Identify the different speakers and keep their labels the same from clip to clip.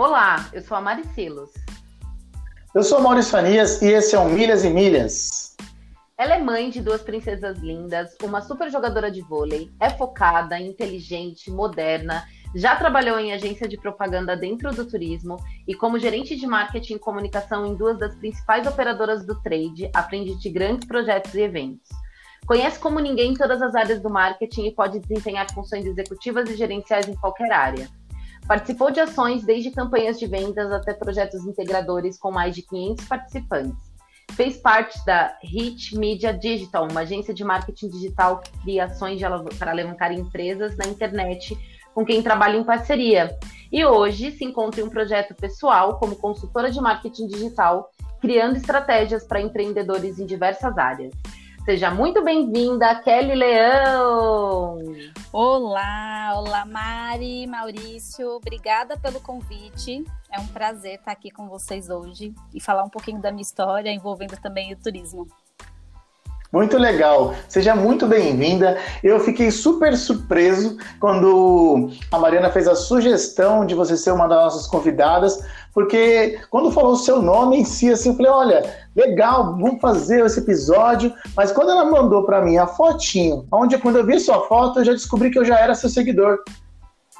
Speaker 1: Olá, eu sou a Mari Silos.
Speaker 2: Eu sou Maurício Fanias e esse é o Milhas e Milhas.
Speaker 1: Ela é mãe de duas princesas lindas, uma super jogadora de vôlei, é focada, inteligente, moderna, já trabalhou em agência de propaganda dentro do turismo e como gerente de marketing e comunicação em duas das principais operadoras do trade, aprende de grandes projetos e eventos. Conhece como ninguém todas as áreas do marketing e pode desempenhar funções executivas e gerenciais em qualquer área. Participou de ações desde campanhas de vendas até projetos integradores com mais de 500 participantes. Fez parte da Hit Media Digital, uma agência de marketing digital que cria ações para alavancar empresas na internet com quem trabalha em parceria. E hoje se encontra em um projeto pessoal como consultora de marketing digital, criando estratégias para empreendedores em diversas áreas. Seja muito bem-vinda, Kelly Leão!
Speaker 3: Olá, olá Mari, Maurício, obrigada pelo convite. É um prazer estar aqui com vocês hoje e falar um pouquinho da minha história envolvendo também o turismo.
Speaker 2: Muito legal, seja muito bem-vinda. Eu fiquei super surpreso quando a Mariana fez a sugestão de você ser uma das nossas convidadas, porque quando falou o seu nome em si, assim, eu falei: olha, legal, vamos fazer esse episódio. Mas quando ela mandou para mim a fotinho, onde quando eu vi sua foto, eu já descobri que eu já era seu seguidor.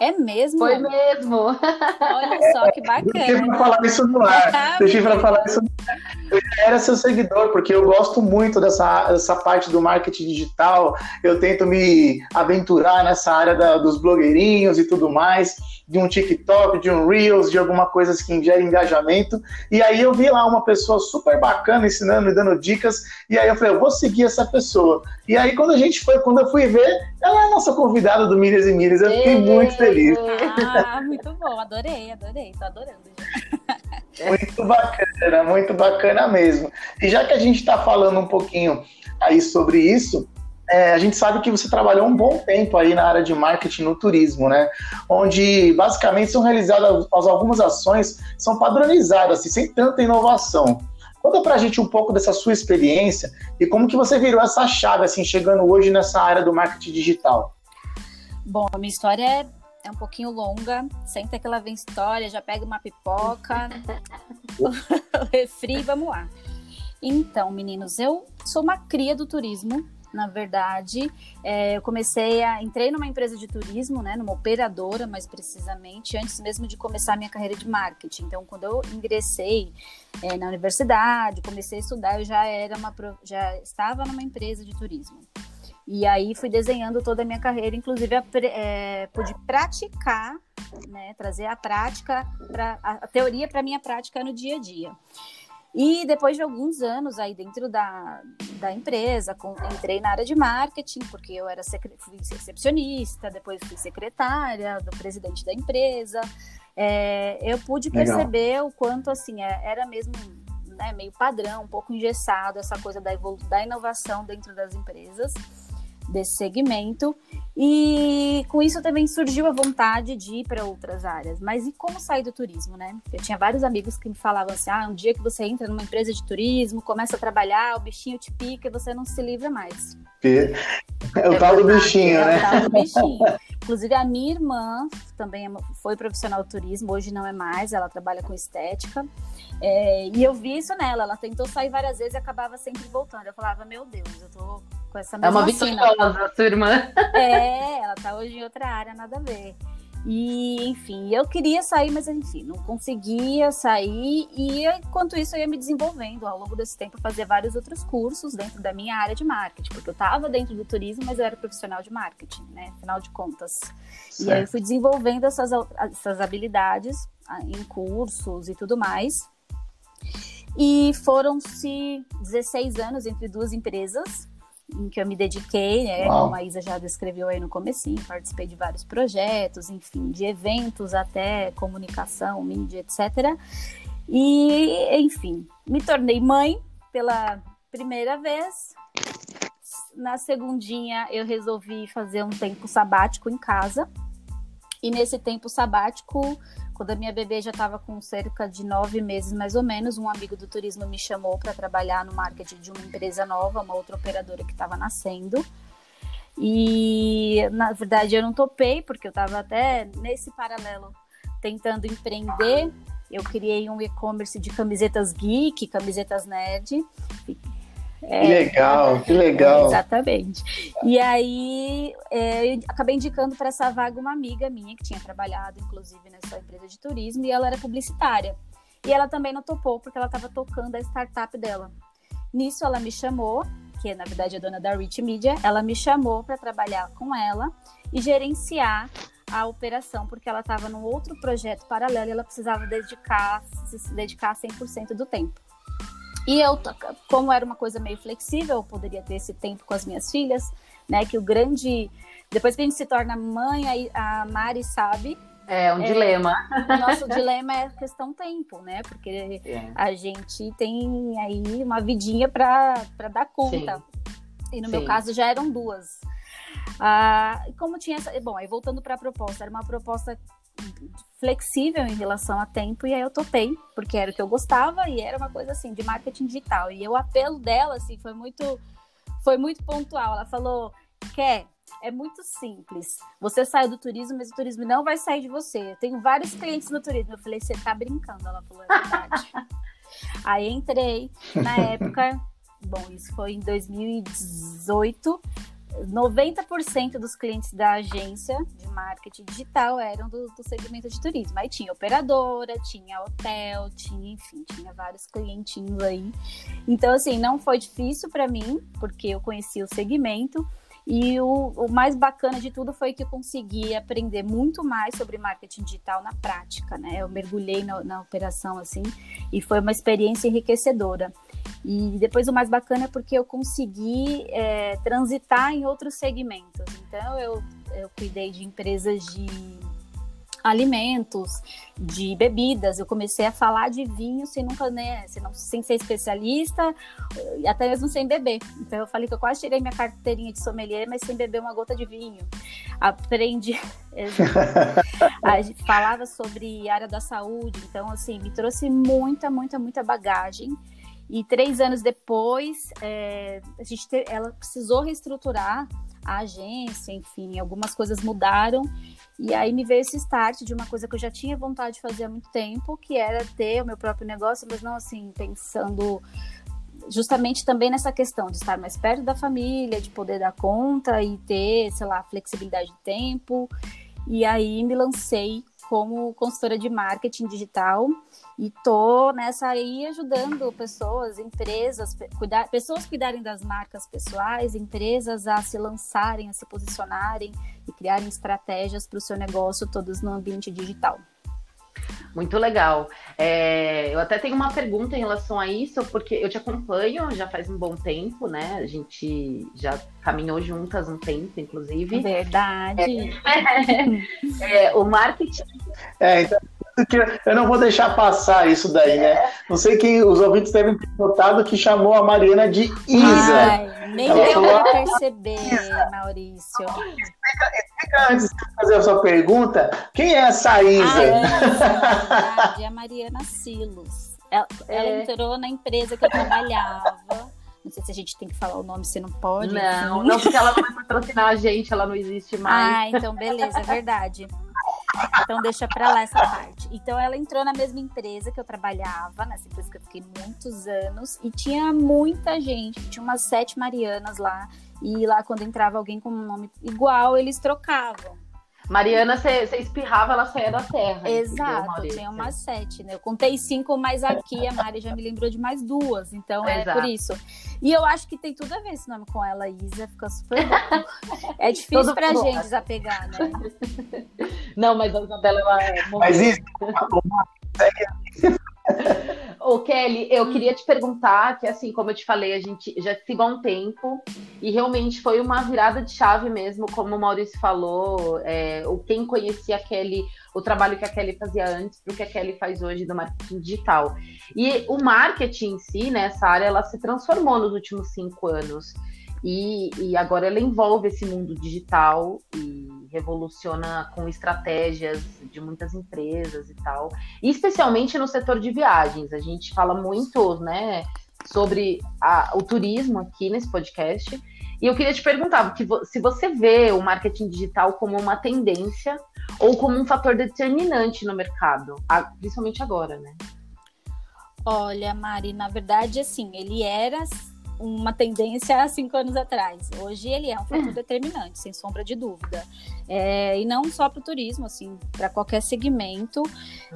Speaker 3: É mesmo?
Speaker 1: Foi mesmo.
Speaker 3: Olha só que bacana.
Speaker 2: Deixa eu falar isso no ar. Deixa eu falar isso no ar. Eu já era seu seguidor, porque eu gosto muito dessa, dessa parte do marketing digital. Eu tento me aventurar nessa área da, dos blogueirinhos e tudo mais de um TikTok, de um Reels, de alguma coisa que gera engajamento. E aí eu vi lá uma pessoa super bacana ensinando e dando dicas. E aí eu falei, eu vou seguir essa pessoa. E aí quando a gente foi, quando eu fui ver, ela é a nossa convidada do Milhas e Milhas. Eu fiquei muito feliz.
Speaker 3: Ah, muito bom, adorei, adorei, tô adorando.
Speaker 2: Muito bacana, muito bacana mesmo. E já que a gente está falando um pouquinho aí sobre isso, é, a gente sabe que você trabalhou um bom tempo aí na área de marketing no turismo, né? Onde basicamente são realizadas algumas ações são padronizadas, assim, sem tanta inovação. Conta pra gente um pouco dessa sua experiência e como que você virou essa chave, assim, chegando hoje nessa área do marketing digital.
Speaker 3: Bom, a minha história é, é um pouquinho longa. Senta que ela vem história, já pega uma pipoca, refri, vamos lá. Então, meninos, eu sou uma cria do turismo, na verdade. É, eu comecei a. Entrei numa empresa de turismo, né, numa operadora, mais precisamente, antes mesmo de começar a minha carreira de marketing. Então, quando eu ingressei é, na universidade, comecei a estudar, eu já era uma. já estava numa empresa de turismo. E aí fui desenhando toda a minha carreira, inclusive a, é, pude praticar, né, trazer a prática, pra, a, teoria para a minha prática no dia a dia. E depois de alguns anos aí dentro da, da empresa, com, entrei na área de marketing, porque eu era fui recepcionista, depois fui secretária do presidente da empresa. É, eu pude Legal. perceber o quanto assim é, era mesmo né, meio padrão, um pouco engessado essa coisa da, da inovação dentro das empresas desse segmento. E com isso também surgiu a vontade de ir para outras áreas. Mas e como sair do turismo, né? Eu tinha vários amigos que me falavam assim: ah, um dia que você entra numa empresa de turismo, começa a trabalhar, o bichinho te pica e você não se livra mais.
Speaker 2: É o tal do bichinho,
Speaker 3: é
Speaker 2: né?
Speaker 3: É o tal do bichinho. Inclusive, a minha irmã também é foi profissional de turismo, hoje não é mais, ela trabalha com estética. É, e eu vi isso nela, ela tentou sair várias vezes e acabava sempre voltando. Eu falava, meu Deus, eu tô com essa mesma
Speaker 1: É uma vitoriosa, sua irmã.
Speaker 3: É, ela tá hoje em outra área, nada a ver. E, enfim, eu queria sair, mas enfim, não conseguia sair. E enquanto isso, eu ia me desenvolvendo ao longo desse tempo, fazer vários outros cursos dentro da minha área de marketing, porque eu estava dentro do turismo, mas eu era profissional de marketing, né? Afinal de contas. Certo. E aí eu fui desenvolvendo essas, essas habilidades ah, em cursos e tudo mais. E foram-se 16 anos entre duas empresas em que eu me dediquei, né? Uau. Como a Isa já descreveu aí no comecinho, participei de vários projetos, enfim, de eventos até comunicação, mídia, etc. E, enfim, me tornei mãe pela primeira vez. Na segundinha, eu resolvi fazer um tempo sabático em casa. E nesse tempo sabático, quando a minha bebê já estava com cerca de nove meses, mais ou menos, um amigo do turismo me chamou para trabalhar no marketing de uma empresa nova, uma outra operadora que estava nascendo. E, na verdade, eu não topei, porque eu estava até nesse paralelo tentando empreender. Eu criei um e-commerce de camisetas geek, camisetas nerd.
Speaker 2: É, que legal, que legal.
Speaker 3: Exatamente. E aí, é, eu acabei indicando para essa vaga uma amiga minha que tinha trabalhado, inclusive, nessa empresa de turismo, e ela era publicitária. E ela também não topou, porque ela estava tocando a startup dela. Nisso, ela me chamou, que na verdade é dona da Rich Media, ela me chamou para trabalhar com ela e gerenciar a operação, porque ela estava num outro projeto paralelo e ela precisava dedicar, se dedicar 100% do tempo. E eu, como era uma coisa meio flexível, eu poderia ter esse tempo com as minhas filhas, né? Que o grande. Depois que a gente se torna mãe, a Mari sabe.
Speaker 1: É um é, dilema.
Speaker 3: O nosso dilema é questão tempo, né? Porque é. a gente tem aí uma vidinha para dar conta. Sim. E no Sim. meu caso já eram duas. Ah, como tinha essa. Bom, aí voltando para a proposta, era uma proposta flexível em relação a tempo e aí eu topei, porque era o que eu gostava e era uma coisa assim de marketing digital. E o apelo dela assim foi muito foi muito pontual. Ela falou: "Quer é muito simples. Você saiu do turismo, mas o turismo não vai sair de você. Eu tenho vários clientes no turismo. Eu falei: "Você tá brincando?" Ela falou: "É verdade". aí entrei na época Bom, isso foi em 2018. 90% dos clientes da agência de marketing digital eram do, do, segmento de turismo. Aí tinha operadora, tinha hotel, tinha, enfim, tinha vários clientinhos aí. Então, assim, não foi difícil para mim, porque eu conhecia o segmento. E o, o, mais bacana de tudo foi que eu consegui aprender muito mais sobre marketing digital na prática, né? Eu mergulhei na, na operação, assim, e foi uma experiência enriquecedora. E depois o mais bacana é porque eu consegui é, transitar em outros segmentos. Então eu, eu cuidei de empresas de alimentos, de bebidas. Eu comecei a falar de vinho sem nunca, né, sem, não, sem ser especialista, até mesmo sem beber. Então eu falei que eu quase tirei minha carteirinha de sommelier, mas sem beber uma gota de vinho. Aprendi, a falava sobre área da saúde, então assim, me trouxe muita, muita, muita bagagem. E três anos depois, é, a gente te, ela precisou reestruturar a agência, enfim, algumas coisas mudaram. E aí me veio esse start de uma coisa que eu já tinha vontade de fazer há muito tempo, que era ter o meu próprio negócio, mas não assim, pensando justamente também nessa questão de estar mais perto da família, de poder dar conta e ter, sei lá, flexibilidade de tempo. E aí me lancei como consultora de marketing digital e tô nessa aí ajudando pessoas, empresas, cuidar, pessoas cuidarem das marcas pessoais, empresas a se lançarem, a se posicionarem e criarem estratégias para o seu negócio todos no ambiente digital.
Speaker 1: Muito legal. É, eu até tenho uma pergunta em relação a isso, porque eu te acompanho já faz um bom tempo, né? A gente já caminhou juntas um tempo, inclusive.
Speaker 3: Verdade.
Speaker 1: É, é, o marketing.
Speaker 2: É, então eu não vou deixar passar isso daí, né? Não sei quem os ouvintes devem ter notado que chamou a Mariana de Isa. Ai,
Speaker 3: nem Ela deu pra perceber, Isa. Maurício.
Speaker 2: Explica, explica, antes de fazer a sua pergunta, quem é essa Isa?
Speaker 3: Ah, é, é a Mariana Silos. Ela, ela é. entrou na empresa que eu trabalhava. Não sei se a gente tem que falar o nome, se não pode.
Speaker 1: Não, assim. não, porque ela não vai patrocinar a gente, ela não existe mais.
Speaker 3: Ah, então beleza, é verdade. Então deixa pra lá essa parte. Então ela entrou na mesma empresa que eu trabalhava, nessa empresa que eu fiquei muitos anos, e tinha muita gente, tinha umas sete Marianas lá. E lá, quando entrava alguém com um nome igual, eles trocavam.
Speaker 1: Mariana, você espirrava, ela saía da terra.
Speaker 3: Exato, tinha umas sete, né? Eu contei cinco, mas aqui a Mari já me lembrou de mais duas, então é Exato. por isso. E eu acho que tem tudo a ver esse nome com ela, Isa, fica super bom. É difícil Todo pra bom. gente desapegar, né?
Speaker 1: Não, mas a Isabela, ela é.
Speaker 2: Mas isso,
Speaker 1: Ô, Kelly, eu hum. queria te perguntar que, assim, como eu te falei, a gente já sigo há um tempo e realmente foi uma virada de chave mesmo, como o Maurício falou, é, quem conhecia a Kelly, o trabalho que a Kelly fazia antes para o que a Kelly faz hoje do marketing digital. E o marketing em si, nessa né, área, ela se transformou nos últimos cinco anos. E, e agora ela envolve esse mundo digital e revoluciona com estratégias de muitas empresas e tal, e especialmente no setor de viagens. A gente fala muito, né, sobre a, o turismo aqui nesse podcast. E eu queria te perguntar, se você vê o marketing digital como uma tendência ou como um fator determinante no mercado, principalmente agora, né?
Speaker 3: Olha, Mari, na verdade, assim, ele era uma tendência há cinco anos atrás. Hoje ele é um fator hum. determinante, sem sombra de dúvida. É, e não só para o turismo, assim, para qualquer segmento.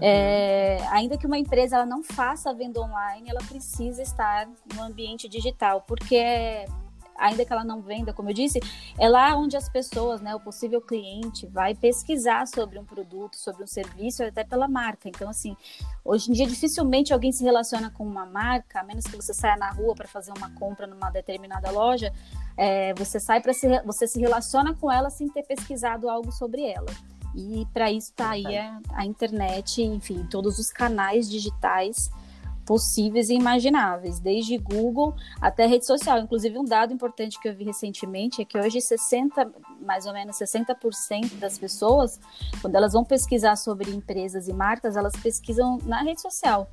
Speaker 3: É, ainda que uma empresa ela não faça venda online, ela precisa estar no ambiente digital, porque é ainda que ela não venda, como eu disse, é lá onde as pessoas, né, o possível cliente, vai pesquisar sobre um produto, sobre um serviço, até pela marca. Então, assim, hoje em dia dificilmente alguém se relaciona com uma marca, a menos que você saia na rua para fazer uma compra numa determinada loja, é, você sai para se, você se relaciona com ela sem ter pesquisado algo sobre ela. E para isso está aí a, a internet, enfim, todos os canais digitais possíveis e imagináveis, desde Google até rede social. Inclusive, um dado importante que eu vi recentemente é que hoje 60, mais ou menos 60% das pessoas, quando elas vão pesquisar sobre empresas e marcas, elas pesquisam na rede social.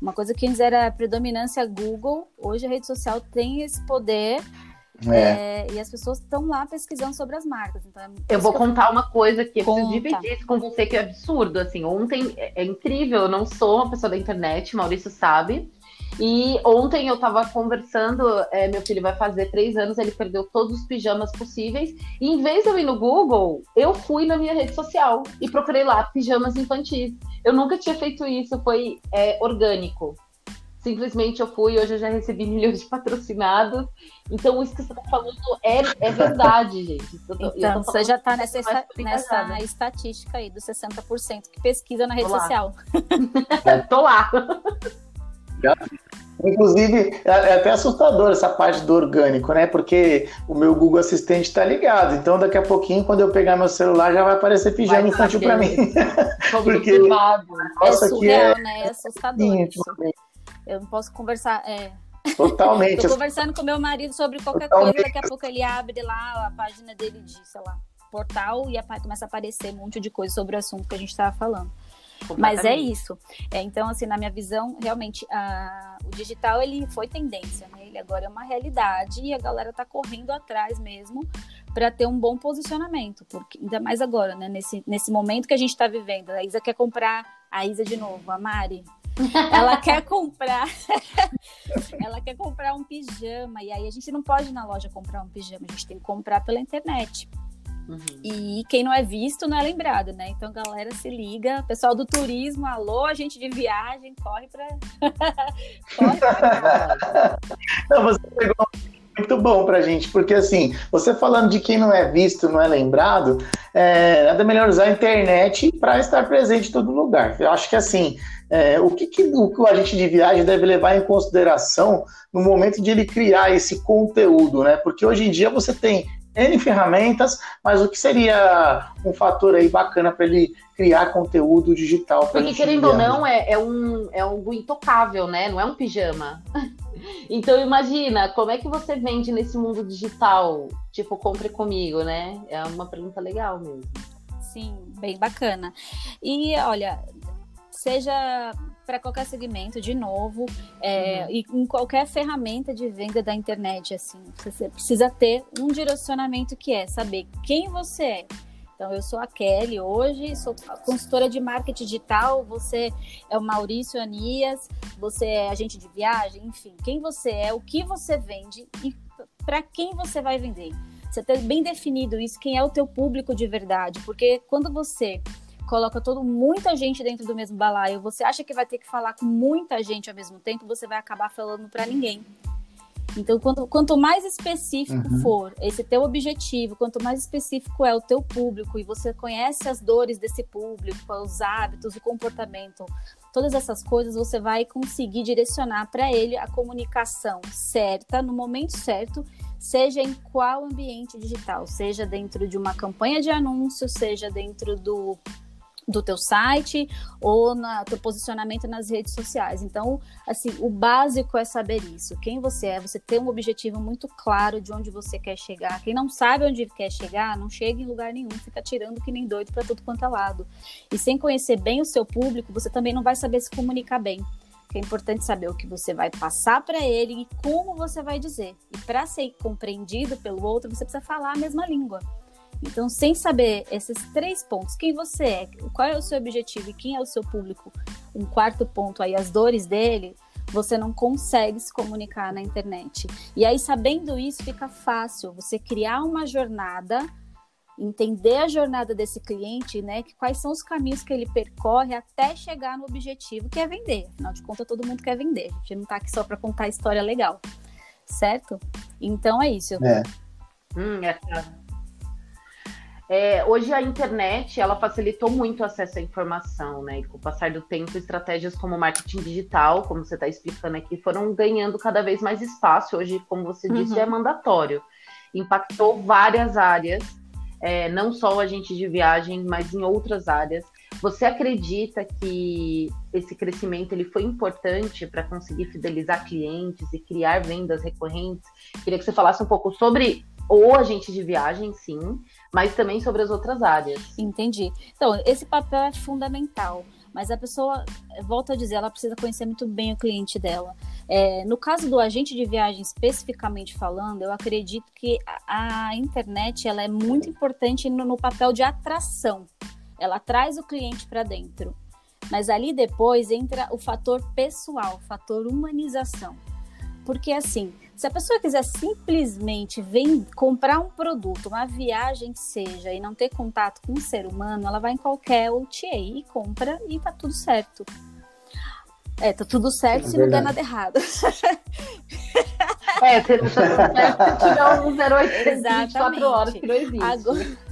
Speaker 3: Uma coisa que antes era predominância Google, hoje a rede social tem esse poder é. É, e as pessoas estão lá pesquisando sobre as marcas. Então é
Speaker 1: eu vou contar uma coisa que eu preciso dividir isso com você, que é absurdo. Assim, ontem é, é incrível, eu não sou uma pessoa da internet, Maurício sabe. E ontem eu tava conversando, é, meu filho vai fazer três anos, ele perdeu todos os pijamas possíveis. E em vez de eu ir no Google, eu fui na minha rede social e procurei lá pijamas infantis. Eu nunca tinha feito isso, foi é, orgânico. Simplesmente eu fui, hoje eu já recebi milhões de patrocinados. Então, isso que você está falando é, é verdade, gente.
Speaker 3: Tô, então, você já está nessa, esta, nessa estatística aí dos 60% que pesquisa na rede
Speaker 1: Tô
Speaker 3: social.
Speaker 1: Tô lá.
Speaker 2: Inclusive, é, é até assustador essa parte do orgânico, né? Porque o meu Google Assistente está ligado. Então, daqui a pouquinho, quando eu pegar meu celular, já vai aparecer pijama infantil para mim.
Speaker 3: Porque, é surreal, é... né? É assustador. Isso. Eu não posso conversar. É...
Speaker 2: Totalmente.
Speaker 3: Tô conversando com meu marido sobre qualquer Totalmente. coisa, daqui a pouco ele abre lá a página dele de, sei lá, portal e começa a aparecer um monte de coisa sobre o assunto que a gente estava falando. Mas é isso. É, então, assim, na minha visão, realmente, a, o digital ele foi tendência, né? Ele agora é uma realidade e a galera tá correndo atrás mesmo para ter um bom posicionamento, porque ainda mais agora, né? Nesse, nesse momento que a gente está vivendo. A Isa quer comprar a Isa de novo, a Mari. Ela quer comprar. ela quer comprar um pijama. E aí a gente não pode ir na loja comprar um pijama, a gente tem que comprar pela internet. Uhum. E quem não é visto não é lembrado, né? Então, galera, se liga. Pessoal do turismo, alô, gente de viagem, corre para. corre pra
Speaker 2: não, você pegou muito bom pra gente, porque assim, você falando de quem não é visto, não é lembrado, é, nada melhor usar a internet para estar presente em todo lugar. Eu acho que assim, é, o que, que o agente de viagem deve levar em consideração no momento de ele criar esse conteúdo, né? Porque hoje em dia você tem N ferramentas, mas o que seria um fator aí bacana para ele criar conteúdo digital?
Speaker 1: Porque querendo ou não, é, é, um, é algo intocável, né? Não é um pijama. então imagina, como é que você vende nesse mundo digital? Tipo, compre comigo, né? É uma pergunta legal mesmo.
Speaker 3: Sim, bem bacana. E olha, seja para qualquer segmento, de novo, é, uhum. e em qualquer ferramenta de venda da internet, assim, você precisa ter um direcionamento que é saber quem você é. Então, eu sou a Kelly hoje, sou consultora de marketing digital, você é o Maurício Anias, você é agente de viagem, enfim, quem você é, o que você vende e para quem você vai vender. Você ter bem definido isso, quem é o teu público de verdade, porque quando você coloca todo muita gente dentro do mesmo balaio, você acha que vai ter que falar com muita gente ao mesmo tempo, você vai acabar falando para ninguém. Então, quanto, quanto mais específico uhum. for esse teu objetivo, quanto mais específico é o teu público e você conhece as dores desse público, os hábitos, o comportamento, todas essas coisas, você vai conseguir direcionar para ele a comunicação certa, no momento certo, seja em qual ambiente digital, seja dentro de uma campanha de anúncio, seja dentro do do teu site ou no teu posicionamento nas redes sociais. Então, assim, o básico é saber isso. Quem você é, você ter um objetivo muito claro de onde você quer chegar. Quem não sabe onde quer chegar, não chega em lugar nenhum, fica tirando que nem doido para tudo quanto é lado. E sem conhecer bem o seu público, você também não vai saber se comunicar bem. é importante saber o que você vai passar para ele e como você vai dizer. E para ser compreendido pelo outro, você precisa falar a mesma língua. Então, sem saber esses três pontos, quem você é, qual é o seu objetivo e quem é o seu público, um quarto ponto aí, as dores dele, você não consegue se comunicar na internet. E aí, sabendo isso, fica fácil você criar uma jornada, entender a jornada desse cliente, né? Que quais são os caminhos que ele percorre até chegar no objetivo que é vender. Afinal de contas, todo mundo quer vender. A gente não está aqui só para contar história legal, certo? Então é isso.
Speaker 2: É.
Speaker 1: Hum, é. É, hoje a internet ela facilitou muito o acesso à informação, né? E com o passar do tempo, estratégias como marketing digital, como você está explicando aqui, foram ganhando cada vez mais espaço. Hoje, como você disse, uhum. é mandatório. Impactou várias áreas, é, não só o agente de viagem, mas em outras áreas. Você acredita que esse crescimento ele foi importante para conseguir fidelizar clientes e criar vendas recorrentes? Queria que você falasse um pouco sobre o agente de viagem, sim, mas também sobre as outras áreas.
Speaker 3: Entendi. Então, esse papel é fundamental. Mas a pessoa, volta a dizer, ela precisa conhecer muito bem o cliente dela. É, no caso do agente de viagem, especificamente falando, eu acredito que a, a internet ela é muito importante no, no papel de atração. Ela traz o cliente para dentro. Mas ali depois entra o fator pessoal, o fator humanização. Porque assim, se a pessoa quiser simplesmente vem comprar um produto, uma viagem que seja, e não ter contato com um ser humano, ela vai em qualquer OTA e compra e tá tudo certo. É, tá tudo certo é se não der nada errado.
Speaker 1: É, se não tá tudo certo se tiver um 0800 24 horas que não existe. Agora...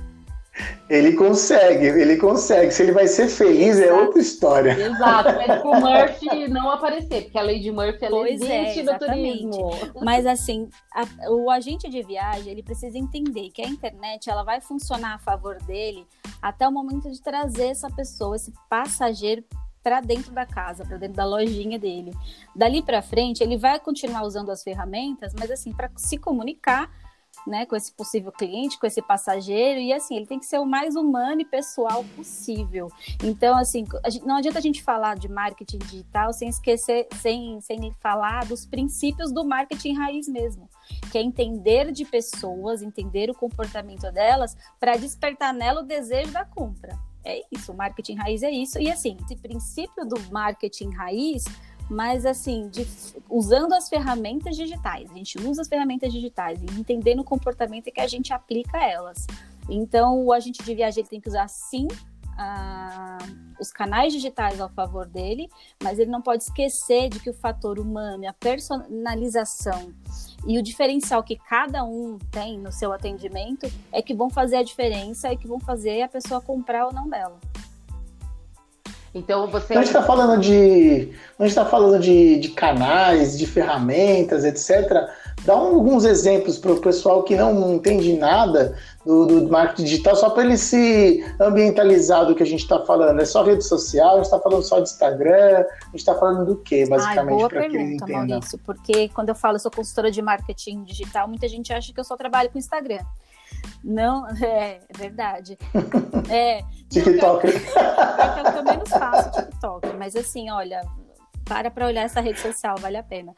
Speaker 2: Ele consegue, ele consegue. Se ele vai ser feliz Exato. é outra história.
Speaker 1: Exato, mas pro Murphy não aparecer, porque a lei de Murphy ela pois é, existe é, no turismo.
Speaker 3: Mas assim, a, o agente de viagem ele precisa entender que a internet ela vai funcionar a favor dele até o momento de trazer essa pessoa, esse passageiro para dentro da casa, para dentro da lojinha dele. Dali para frente, ele vai continuar usando as ferramentas, mas assim, para se comunicar né, com esse possível cliente, com esse passageiro, e assim, ele tem que ser o mais humano e pessoal possível. Então, assim, gente, não adianta a gente falar de marketing digital sem esquecer, sem, sem falar dos princípios do marketing raiz mesmo, que é entender de pessoas, entender o comportamento delas, para despertar nela o desejo da compra. É isso, o marketing raiz é isso. E assim, esse princípio do marketing raiz mas assim, de, usando as ferramentas digitais. A gente usa as ferramentas digitais e entendendo o comportamento que a gente aplica elas. Então, o agente de viagem tem que usar sim a, os canais digitais ao favor dele, mas ele não pode esquecer de que o fator humano, a personalização e o diferencial que cada um tem no seu atendimento é que vão fazer a diferença e que vão fazer a pessoa comprar ou não dela.
Speaker 1: Então você.
Speaker 2: a gente está falando de. A gente está falando de, de canais, de ferramentas, etc. Dá alguns exemplos para o pessoal que não entende nada do, do marketing digital, só para ele se ambientalizar do que a gente está falando. É só rede social, a gente está falando só de Instagram, a gente está falando do que, basicamente, para que eles entendam. Maurício,
Speaker 3: porque quando eu falo eu sou consultora de marketing digital, muita gente acha que eu só trabalho com Instagram. Não, é, verdade. É,
Speaker 2: TikTok.
Speaker 3: é o que eu menos faço, TikTok. Mas assim, olha, para para olhar essa rede social, vale a pena.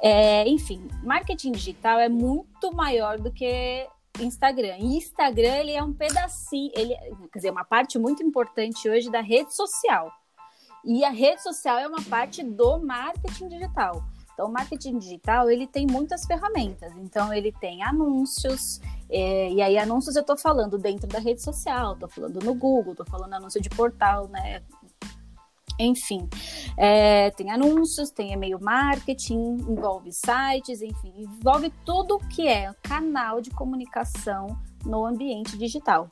Speaker 3: É, enfim, marketing digital é muito maior do que Instagram. E Instagram, ele é um pedacinho, ele, quer dizer, uma parte muito importante hoje da rede social. E a rede social é uma parte do marketing digital. Então, o marketing digital, ele tem muitas ferramentas. Então, ele tem anúncios, é, e aí anúncios eu estou falando dentro da rede social, estou falando no Google, estou falando anúncio de portal, né? Enfim, é, tem anúncios, tem e-mail marketing, envolve sites, enfim, envolve tudo que é canal de comunicação no ambiente digital.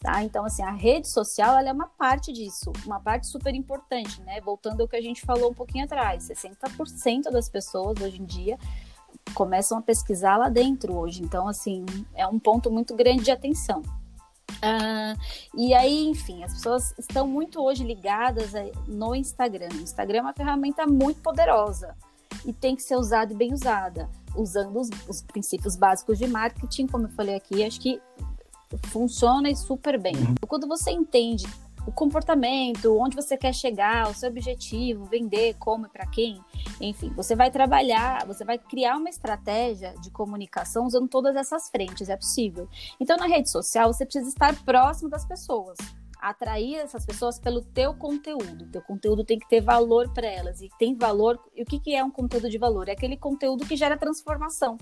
Speaker 3: Tá? Então, assim, a rede social ela é uma parte disso, uma parte super importante, né? Voltando ao que a gente falou um pouquinho atrás, 60% das pessoas hoje em dia começam a pesquisar lá dentro hoje. Então, assim, é um ponto muito grande de atenção. Uh, e aí, enfim, as pessoas estão muito hoje ligadas no Instagram. O Instagram é uma ferramenta muito poderosa e tem que ser usada e bem usada, usando os, os princípios básicos de marketing, como eu falei aqui, acho que funciona super bem. Uhum. Quando você entende o comportamento, onde você quer chegar, o seu objetivo, vender, como e para quem. Enfim, você vai trabalhar, você vai criar uma estratégia de comunicação usando todas essas frentes, é possível. Então, na rede social, você precisa estar próximo das pessoas atrair essas pessoas pelo teu conteúdo. Teu conteúdo tem que ter valor para elas. E tem valor. E o que, que é um conteúdo de valor? É aquele conteúdo que gera transformação.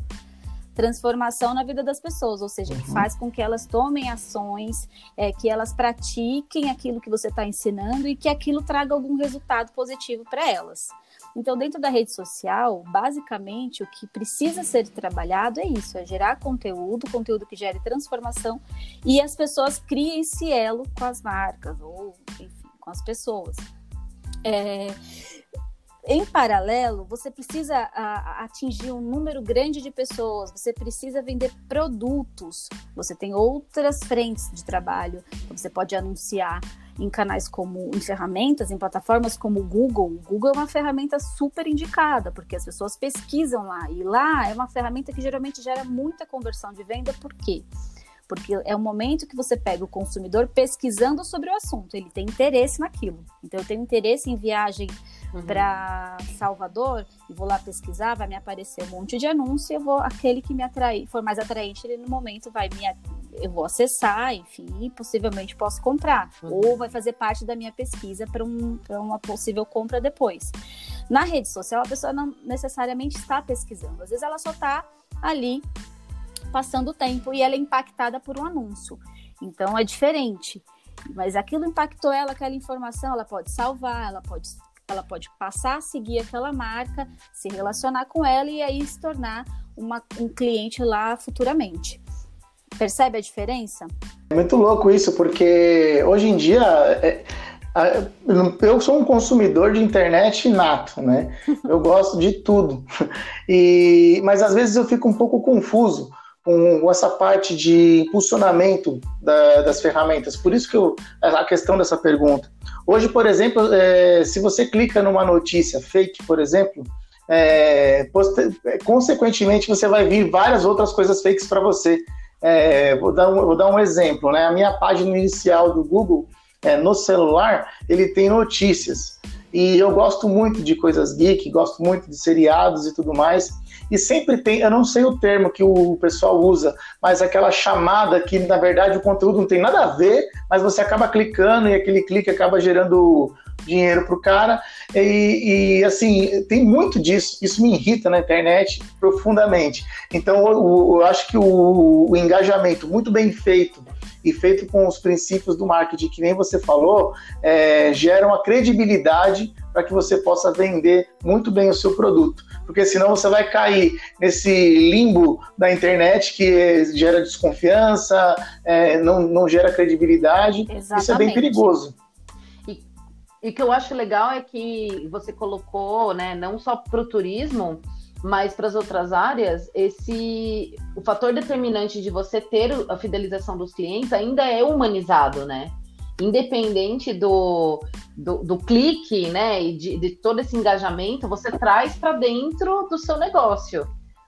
Speaker 3: Transformação na vida das pessoas, ou seja, uhum. que faz com que elas tomem ações, é, que elas pratiquem aquilo que você está ensinando e que aquilo traga algum resultado positivo para elas. Então, dentro da rede social, basicamente, o que precisa ser trabalhado é isso: é gerar conteúdo, conteúdo que gere transformação e as pessoas criem esse elo com as marcas ou, enfim, com as pessoas. É, em paralelo, você precisa a, atingir um número grande de pessoas, você precisa vender produtos, você tem outras frentes de trabalho, você pode anunciar em canais como em ferramentas, em plataformas como o Google. O Google é uma ferramenta super indicada, porque as pessoas pesquisam lá. E lá é uma ferramenta que geralmente gera muita conversão de venda, por quê? É o momento que você pega o consumidor pesquisando sobre o assunto, ele tem interesse naquilo. Então, eu tenho interesse em viagem uhum. para Salvador e vou lá pesquisar, vai me aparecer um monte de anúncio, eu vou aquele que me atrair, for mais atraente, ele no momento vai me eu vou acessar, enfim, e possivelmente posso comprar. Uhum. Ou vai fazer parte da minha pesquisa para um, uma possível compra depois. Na rede social, a pessoa não necessariamente está pesquisando. Às vezes ela só está ali passando o tempo e ela é impactada por um anúncio. Então é diferente. Mas aquilo impactou ela, aquela informação, ela pode salvar, ela pode, ela pode passar a seguir aquela marca, se relacionar com ela e aí se tornar uma, um cliente lá futuramente. Percebe a diferença?
Speaker 2: É muito louco isso, porque hoje em dia é, eu sou um consumidor de internet nato, né? Eu gosto de tudo. E, mas às vezes eu fico um pouco confuso com essa parte de impulsionamento da, das ferramentas. Por isso que eu, a questão dessa pergunta. Hoje, por exemplo, é, se você clica numa notícia fake, por exemplo, é, consequentemente você vai vir várias outras coisas fakes para você. É, vou, dar um, vou dar um exemplo, né? A minha página inicial do Google, é, no celular, ele tem notícias. E eu gosto muito de coisas geek, gosto muito de seriados e tudo mais. E sempre tem, eu não sei o termo que o pessoal usa, mas aquela chamada que na verdade o conteúdo não tem nada a ver, mas você acaba clicando e aquele clique acaba gerando dinheiro para o cara. E, e, assim, tem muito disso. Isso me irrita na internet profundamente. Então, eu, eu acho que o, o, engajamento muito bem feito e feito com os princípios do marketing, que nem você falou, é, gera uma credibilidade para que você possa vender muito bem o seu produto. Porque senão você vai cair nesse limbo da internet que gera desconfiança, é, não, não gera credibilidade. Exatamente. Isso é bem perigoso.
Speaker 1: E o que eu acho legal é que você colocou, né, não só para o turismo, mas para as outras áreas, esse o fator determinante de você ter a fidelização dos clientes ainda é humanizado, né? Independente do, do, do clique, né, e de, de todo esse engajamento, você traz para dentro do seu negócio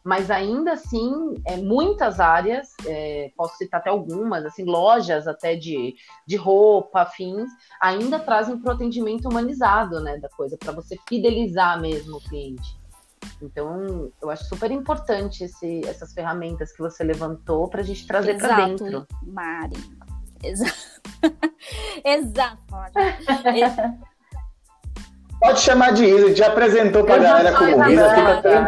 Speaker 1: mas ainda assim, é, muitas áreas, é, posso citar até algumas, assim, lojas até de, de roupa, afins, ainda trazem para o atendimento humanizado, né, da coisa, para você fidelizar mesmo o cliente. Então, eu acho super importante esse, essas ferramentas que você levantou para a gente trazer para dentro.
Speaker 3: Mari. Exato. Exato.
Speaker 2: Pode chamar de Isa, já apresentou para a galera como Isa. Fica.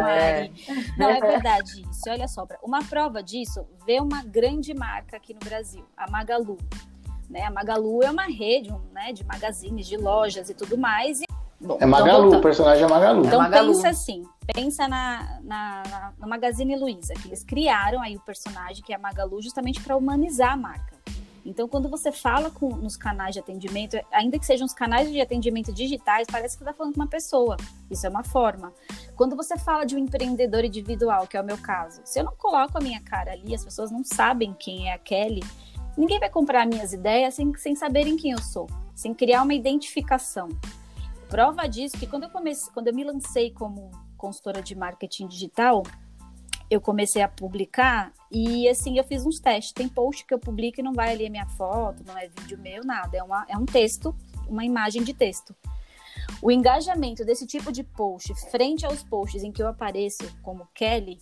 Speaker 3: Não, é verdade isso. Olha só, uma prova disso, vê uma grande marca aqui no Brasil, a Magalu. Né? A Magalu é uma rede né, de magazines, de lojas e tudo mais. E...
Speaker 2: Bom, é Magalu, então, o personagem é Magalu.
Speaker 3: Então
Speaker 2: é Magalu.
Speaker 3: pensa assim, pensa na, na, na, no Magazine Luiza, que eles criaram aí o personagem que é a Magalu justamente para humanizar a marca. Então, quando você fala com, nos canais de atendimento, ainda que sejam os canais de atendimento digitais, parece que você está falando com uma pessoa. Isso é uma forma. Quando você fala de um empreendedor individual, que é o meu caso, se eu não coloco a minha cara ali, as pessoas não sabem quem é a Kelly, ninguém vai comprar minhas ideias sem, sem saberem quem eu sou, sem criar uma identificação. Prova disso que quando eu comecei, quando eu me lancei como consultora de marketing digital, eu comecei a publicar e assim eu fiz uns testes. Tem post que eu publico e não vai ali a minha foto, não é vídeo meu, nada. É, uma, é um texto, uma imagem de texto. O engajamento desse tipo de post frente aos posts em que eu apareço como Kelly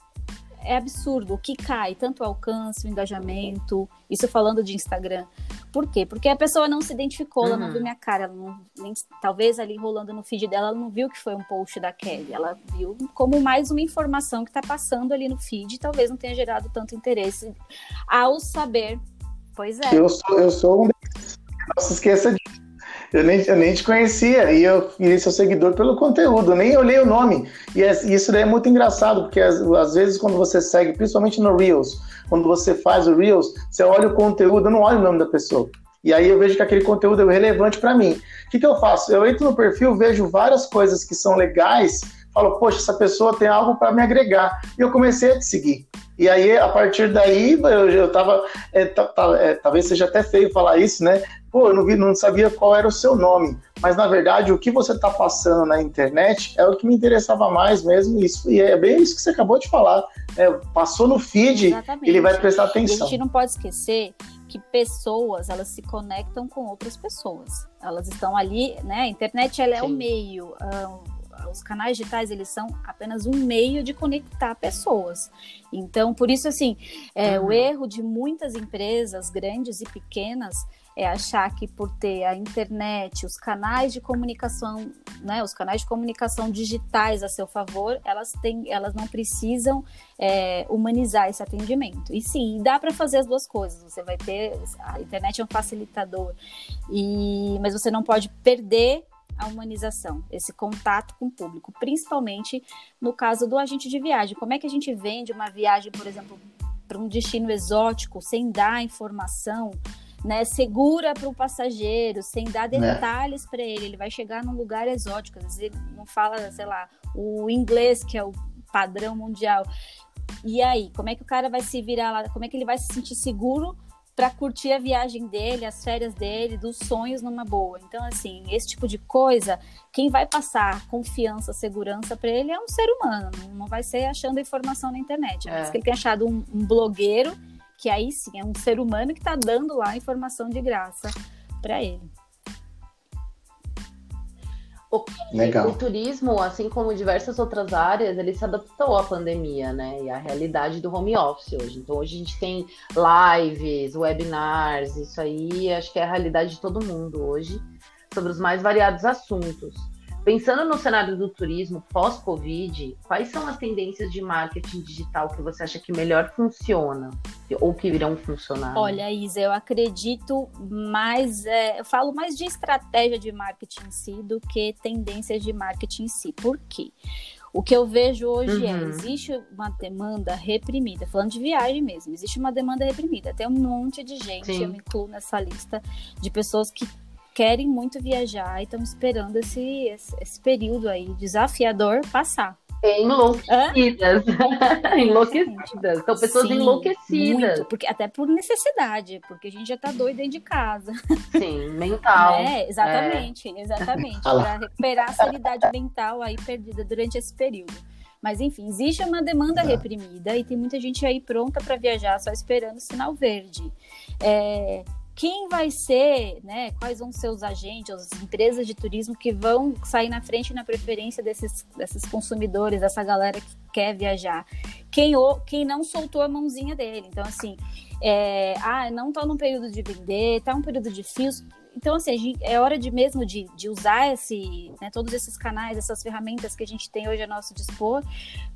Speaker 3: é absurdo o que cai, tanto o alcance, o engajamento, isso falando de Instagram. Por quê? Porque a pessoa não se identificou, uhum. ela não viu uhum. minha cara, ela não, nem, talvez ali rolando no feed dela, ela não viu que foi um post da Kelly, ela viu como mais uma informação que está passando ali no feed, talvez não tenha gerado tanto interesse ao saber. Pois é.
Speaker 2: Eu sou, eu sou um não se esqueça disso. Eu nem, eu nem te conhecia e eu virei seu seguidor pelo conteúdo, nem olhei o nome. E é, isso daí é muito engraçado, porque às, vezes quando você segue, principalmente no Reels, quando você faz o Reels, você olha o conteúdo, eu não olho o nome da pessoa. E aí eu vejo que aquele conteúdo é relevante para mim. O que, que eu faço? Eu entro no perfil, vejo várias coisas que são legais, falo, poxa, essa pessoa tem algo para me agregar. E eu comecei a te seguir. E aí, a partir daí, eu, eu tava. É, é, talvez seja até feio falar isso, né? Pô, eu não, vi, não sabia qual era o seu nome. Mas, na verdade, o que você está passando na internet é o que me interessava mais mesmo. Isso, e é bem isso que você acabou de falar. É, passou no feed, Exatamente. ele vai prestar atenção.
Speaker 3: E a gente não pode esquecer que pessoas elas se conectam com outras pessoas. Elas estão ali, né? A internet ela é Sim. o meio. Um, os canais digitais eles são apenas um meio de conectar pessoas. Então, por isso assim, é, uhum. o erro de muitas empresas grandes e pequenas é achar que por ter a internet, os canais de comunicação, né, os canais de comunicação digitais a seu favor, elas têm, elas não precisam é, humanizar esse atendimento. E sim, dá para fazer as duas coisas. Você vai ter a internet é um facilitador, e mas você não pode perder a humanização, esse contato com o público, principalmente no caso do agente de viagem. Como é que a gente vende uma viagem, por exemplo, para um destino exótico sem dar informação? Né, segura para o passageiro, sem dar né. detalhes para ele. Ele vai chegar num lugar exótico, às vezes ele não fala, sei lá, o inglês, que é o padrão mundial. E aí, como é que o cara vai se virar lá? Como é que ele vai se sentir seguro para curtir a viagem dele, as férias dele, dos sonhos numa boa. Então, assim, esse tipo de coisa, quem vai passar confiança, segurança para ele é um ser humano, não vai ser achando informação na internet. É. que ele tenha achado um, um blogueiro, que aí sim é um ser humano que está dando lá informação de graça para ele.
Speaker 1: O, o, turismo, assim como diversas outras áreas, ele se adaptou à pandemia, né? E à realidade do home office hoje. Então, hoje a gente tem lives, webinars, isso aí acho que é a realidade de todo mundo hoje, sobre os mais variados assuntos. Pensando no cenário do turismo pós-Covid, quais são as tendências de marketing digital que você acha que melhor funciona ou que irão funcionar?
Speaker 3: Olha, Isa, eu acredito mais, é, eu falo mais de estratégia de marketing em si do que tendências de marketing em si. Por quê? O que eu vejo hoje é, uhum. é, existe uma demanda reprimida, falando de viagem mesmo, existe uma demanda reprimida. Tem um monte de gente, Sim. eu me incluo nessa lista, de pessoas que querem muito viajar e estão esperando esse, esse, esse, período aí desafiador passar.
Speaker 1: Enlouquecidas. enlouquecidas. São pessoas Sim, enlouquecidas.
Speaker 3: Muito, porque, até por necessidade, porque a gente já tá doido dentro de casa.
Speaker 1: Sim, mental.
Speaker 3: É, exatamente, é. exatamente. para recuperar a sanidade mental aí perdida durante esse período. Mas enfim, existe uma demanda reprimida e tem muita gente aí pronta para viajar, só esperando o sinal verde. É, quem vai ser, né, quais vão ser os agentes, as empresas de turismo que vão sair na frente na preferência desses, desses consumidores, dessa galera que quer viajar. Quem, quem não soltou a mãozinha dele. Então, assim, é, ah, não está num período de vender, está num período de fios. Então, assim, é hora de mesmo de, de usar esse, né, todos esses canais, essas ferramentas que a gente tem hoje a nosso dispor,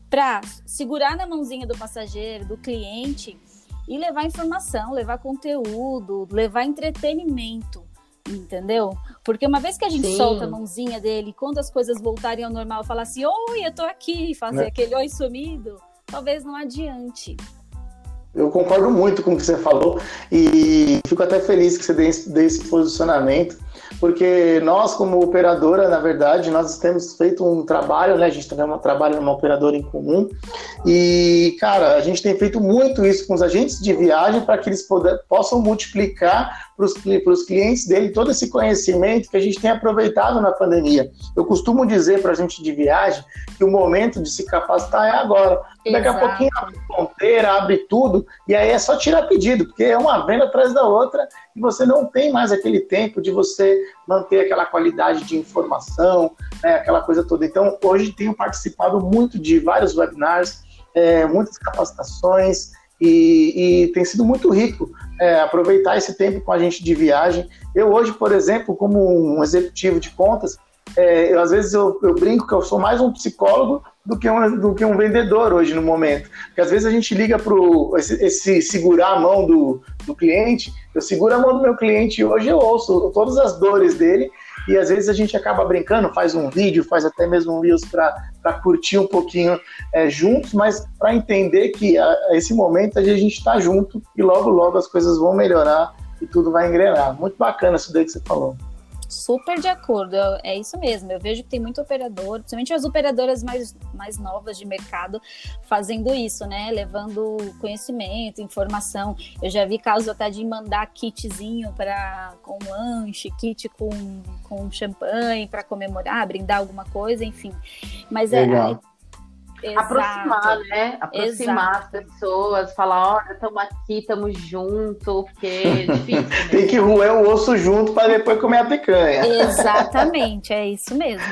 Speaker 3: para segurar na mãozinha do passageiro, do cliente, e levar informação, levar conteúdo, levar entretenimento, entendeu? Porque uma vez que a gente Sim. solta a mãozinha dele, quando as coisas voltarem ao normal, falar assim, oi, eu tô aqui, fazer né? aquele oi sumido, talvez não adiante.
Speaker 2: Eu concordo muito com o que você falou e fico até feliz que você dê, dê esse posicionamento porque nós, como operadora, na verdade, nós temos feito um trabalho, né? A gente também trabalha numa operadora em comum. E, cara, a gente tem feito muito isso com os agentes de viagem para que eles poder, possam multiplicar para os clientes dele todo esse conhecimento que a gente tem aproveitado na pandemia. Eu costumo dizer para a gente de viagem que o momento de se capacitar é agora, Daqui a pouquinho abre fronteira, abre tudo, e aí é só tirar pedido, porque é uma venda atrás da outra, e você não tem mais aquele tempo de você manter aquela qualidade de informação, né, aquela coisa toda. Então, hoje tenho participado muito de vários webinars, é, muitas capacitações, e, e, tem sido muito rico é, aproveitar esse tempo com a gente de viagem. Eu hoje, por exemplo, como um executivo de contas, é, eu, às vezes eu, eu, brinco que eu sou mais um psicólogo do que um, do que um vendedor hoje no momento. Porque às vezes a gente liga para esse, esse, segurar a mão do, do cliente, eu seguro a mão do meu cliente e hoje eu ouço todas as dores dele e às vezes a gente acaba brincando, faz um vídeo, faz até mesmo um Reels para curtir um pouquinho é, juntos, mas para entender que a, a, esse momento a gente está junto e logo, logo as coisas vão melhorar e tudo vai engrenar. Muito bacana isso daí que você falou.
Speaker 3: Super de acordo, é isso mesmo. Eu vejo que tem muito operador, principalmente as operadoras mais, mais novas de mercado, fazendo isso, né? Levando conhecimento, informação. Eu já vi casos até de mandar kitzinho para com lanche, kit com, com champanhe para comemorar, brindar alguma coisa, enfim. Mas é,
Speaker 1: Legal. é Exato. aproximar, né? Aproximar Exato. as pessoas, falar, olha, estamos aqui, estamos juntos, porque é difícil. Né?
Speaker 2: Tem que roer o osso junto para depois comer a picanha.
Speaker 3: Exatamente, é isso mesmo.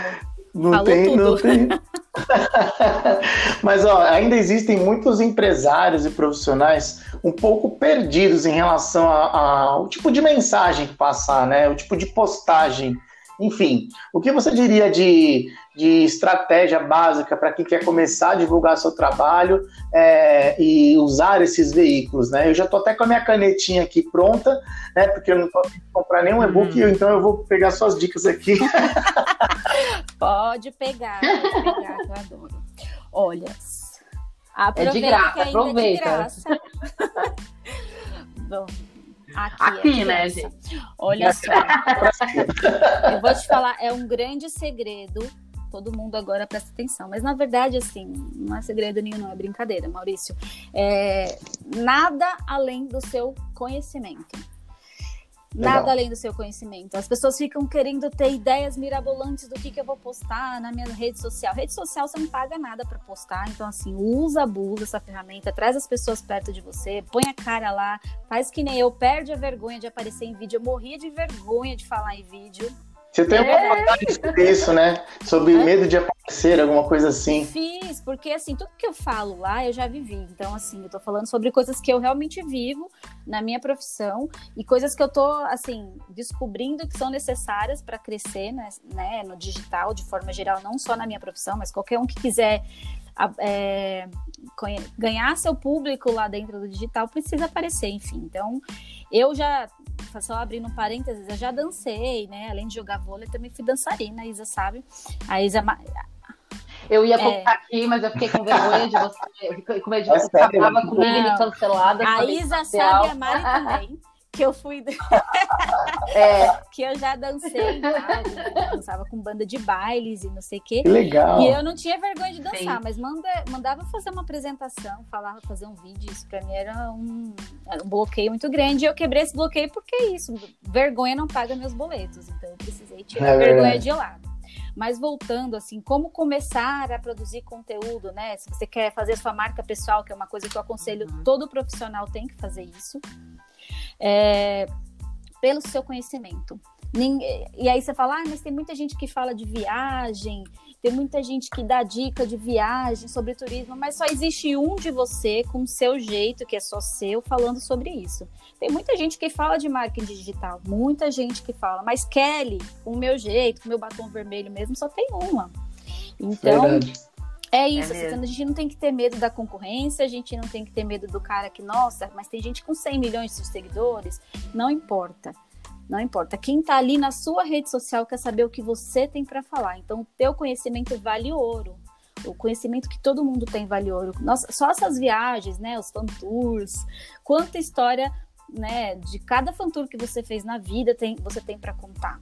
Speaker 2: Não Falou tem, tudo. não tem. Mas ó, ainda existem muitos empresários e profissionais um pouco perdidos em relação ao tipo de mensagem que passar, né? O tipo de postagem enfim, o que você diria de, de estratégia básica para quem quer começar a divulgar seu trabalho é, e usar esses veículos? Né? Eu já estou até com a minha canetinha aqui pronta, né, porque eu não estou comprar nenhum e-book, hum. então eu vou pegar suas dicas aqui.
Speaker 3: pode pegar, pode pegar, eu adoro. Olha,
Speaker 1: aproveita é de graça, aproveita. É de graça.
Speaker 3: Bom, Aqui, aqui né, gente? Olha só. eu vou te falar, é um grande segredo. Todo mundo agora presta atenção. Mas na verdade, assim, não é segredo nenhum, não é brincadeira, Maurício. É, nada além do seu conhecimento. Legal. Nada além do seu conhecimento. As pessoas ficam querendo ter ideias mirabolantes do que, que eu vou postar na minha rede social. Rede social você não paga nada para postar, então assim, usa, abusa essa ferramenta, traz as pessoas perto de você, põe a cara lá, faz que nem eu, perde a vergonha de aparecer em vídeo. Eu morria de vergonha de falar em vídeo.
Speaker 2: Você tem alguma é. vontade sobre isso, né? Sobre medo de aparecer, alguma coisa assim.
Speaker 3: Fiz, porque assim, tudo que eu falo lá eu já vivi. Então, assim, eu tô falando sobre coisas que eu realmente vivo na minha profissão e coisas que eu tô, assim, descobrindo que são necessárias para crescer, né, né, no digital, de forma geral, não só na minha profissão, mas qualquer um que quiser é, ganhar seu público lá dentro do digital precisa aparecer, enfim. Então, eu já só abrindo um parênteses, eu já dancei, né? Além de jogar vôlei, também fui dançarina, a Isa sabe. A Isa.
Speaker 1: Eu ia colocar é... aqui, mas eu fiquei com vergonha de você. Eu fiquei com medo de é você acabava comigo e cancelada.
Speaker 3: A Isa sabe, a Mari também que eu fui. é. que eu já dancei, tá? dançava com banda de bailes e não sei o quê.
Speaker 2: Que legal.
Speaker 3: E eu não tinha vergonha de dançar, Sim. mas manda, mandava fazer uma apresentação, falava fazer um vídeo. Isso pra mim era um, era um bloqueio muito grande. E eu quebrei esse bloqueio porque é isso. Vergonha não paga meus boletos. Então eu precisei tirar é a vergonha de lado. Mas voltando, assim, como começar a produzir conteúdo, né? Se você quer fazer a sua marca pessoal, que é uma coisa que eu aconselho, uhum. todo profissional tem que fazer isso é, pelo seu conhecimento. E aí você fala, ah, mas tem muita gente que fala de viagem, tem muita gente que dá dica de viagem sobre turismo, mas só existe um de você com o seu jeito, que é só seu, falando sobre isso. Tem muita gente que fala de marketing digital, muita gente que fala, mas Kelly, com o meu jeito, com o meu batom vermelho mesmo, só tem uma. Então, Verdade. É isso, é a gente não tem que ter medo da concorrência, a gente não tem que ter medo do cara que, nossa, mas tem gente com 100 milhões de seguidores, não importa. Não importa. Quem está ali na sua rede social quer saber o que você tem para falar. Então, o teu conhecimento vale ouro. O conhecimento que todo mundo tem vale ouro. Nossa, só essas viagens, né, os fan tours, quanta história, né, de cada fan tour que você fez na vida tem, você tem para contar.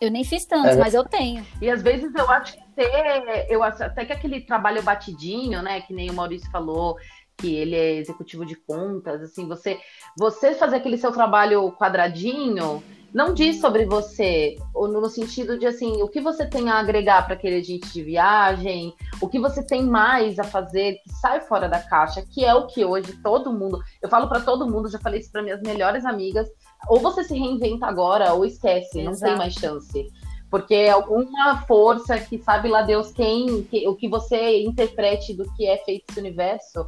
Speaker 3: Eu nem fiz tantos, é. mas eu tenho.
Speaker 1: E às vezes eu acho que ter, eu acho até que aquele trabalho batidinho, né, que nem o Maurício falou, que ele é executivo de contas, assim, você você fazer aquele seu trabalho quadradinho não diz sobre você, no sentido de assim, o que você tem a agregar para aquele agente de viagem, o que você tem mais a fazer que sai fora da caixa, que é o que hoje todo mundo, eu falo para todo mundo, já falei isso para minhas melhores amigas, ou você se reinventa agora ou esquece, Exato. não tem mais chance. Porque é alguma força que sabe lá Deus quem, que, o que você interprete do que é feito esse universo,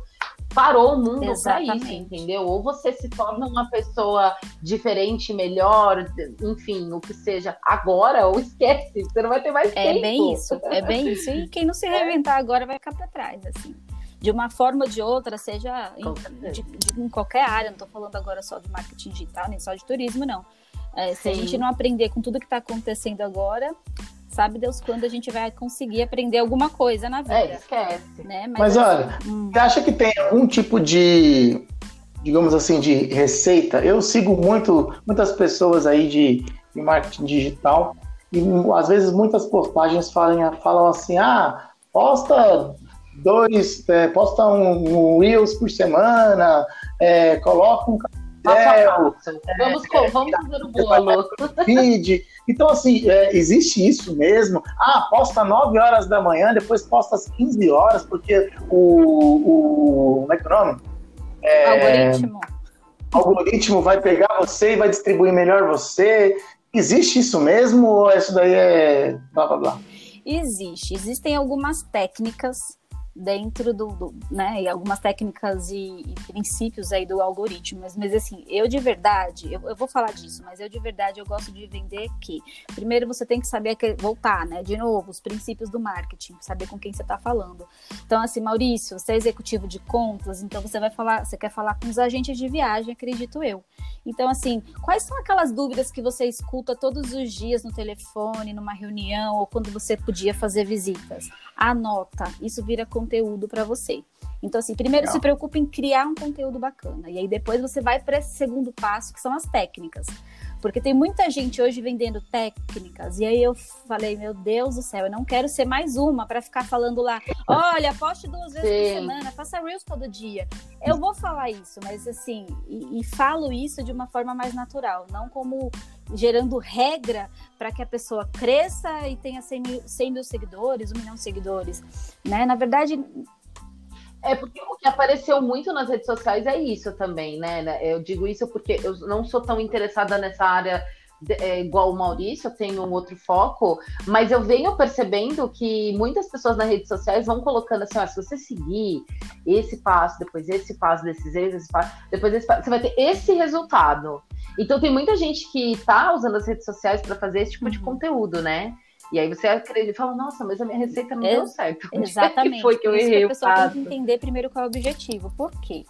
Speaker 1: parou o mundo para isso, entendeu? Ou você se torna uma pessoa diferente, melhor, enfim, o que seja, agora, ou esquece, você não vai ter mais
Speaker 3: é
Speaker 1: tempo.
Speaker 3: É bem isso, é bem isso. E quem não se reinventar agora vai ficar para trás, assim. De uma forma ou de outra, seja em, de, de, em qualquer área, não estou falando agora só de marketing digital, nem só de turismo, não. É, se a gente não aprender com tudo que está acontecendo agora, sabe Deus quando a gente vai conseguir aprender alguma coisa na vida.
Speaker 1: É, esquece.
Speaker 2: Né? Mas, Mas olha, assim, hum. você acha que tem algum tipo de, digamos assim, de receita? Eu sigo muito, muitas pessoas aí de, de marketing digital e às vezes muitas postagens falam, falam assim, ah, posta dois, é, posta um, um Reels por semana, é, coloca um
Speaker 1: é, vamos, vamos fazer o bolo.
Speaker 2: Feed. Então, assim, é, existe isso mesmo. Ah, posta 9 horas da manhã, depois posta às 15 horas, porque o. o como é que é o nome?
Speaker 3: É, algoritmo.
Speaker 2: Algoritmo vai pegar você e vai distribuir melhor você. Existe isso mesmo ou isso daí é blá blá blá?
Speaker 3: Existe. Existem algumas técnicas dentro do, do, né, e algumas técnicas e, e, princípios aí do algoritmo, mas, mas assim, eu de verdade, eu, eu, vou falar disso, mas eu de verdade eu gosto de vender que primeiro você tem que saber que, voltar, né, de novo, os princípios do marketing, saber com quem você está falando. Então, assim, Maurício, você é executivo de contas, então você vai falar, você quer falar com os agentes de viagem, acredito eu. Então, assim, quais são aquelas dúvidas que você escuta todos os dias no telefone, numa reunião, ou quando você podia fazer visitas? Anota, isso vira conteúdo para você. Então, assim, primeiro Legal. se preocupe em criar um conteúdo bacana. E aí depois você vai para esse segundo passo, que são as técnicas. Porque tem muita gente hoje vendendo técnicas. E aí eu falei, meu Deus do céu, eu não quero ser mais uma para ficar falando lá, olha, poste duas vezes Sim. por semana, faça Reels todo dia. Eu vou falar isso, mas assim, e, e falo isso de uma forma mais natural, não como gerando regra para que a pessoa cresça e tenha 100 mil, 100 mil seguidores, um milhão de seguidores, né? Na verdade,
Speaker 1: é porque o que apareceu muito nas redes sociais é isso também, né? Eu digo isso porque eu não sou tão interessada nessa área é, igual o Maurício, eu tenho um outro foco, mas eu venho percebendo que muitas pessoas nas redes sociais vão colocando assim, ó, se você seguir esse passo, depois esse passo, desses esse passo, depois esse passo, você vai ter esse resultado. Então tem muita gente que tá usando as redes sociais para fazer esse tipo uhum. de conteúdo, né? E aí você acredita e fala, nossa, mas a minha receita não deu certo.
Speaker 3: Exatamente. que foi que eu errei que a pessoa tem que entender primeiro qual é o objetivo. Por quê?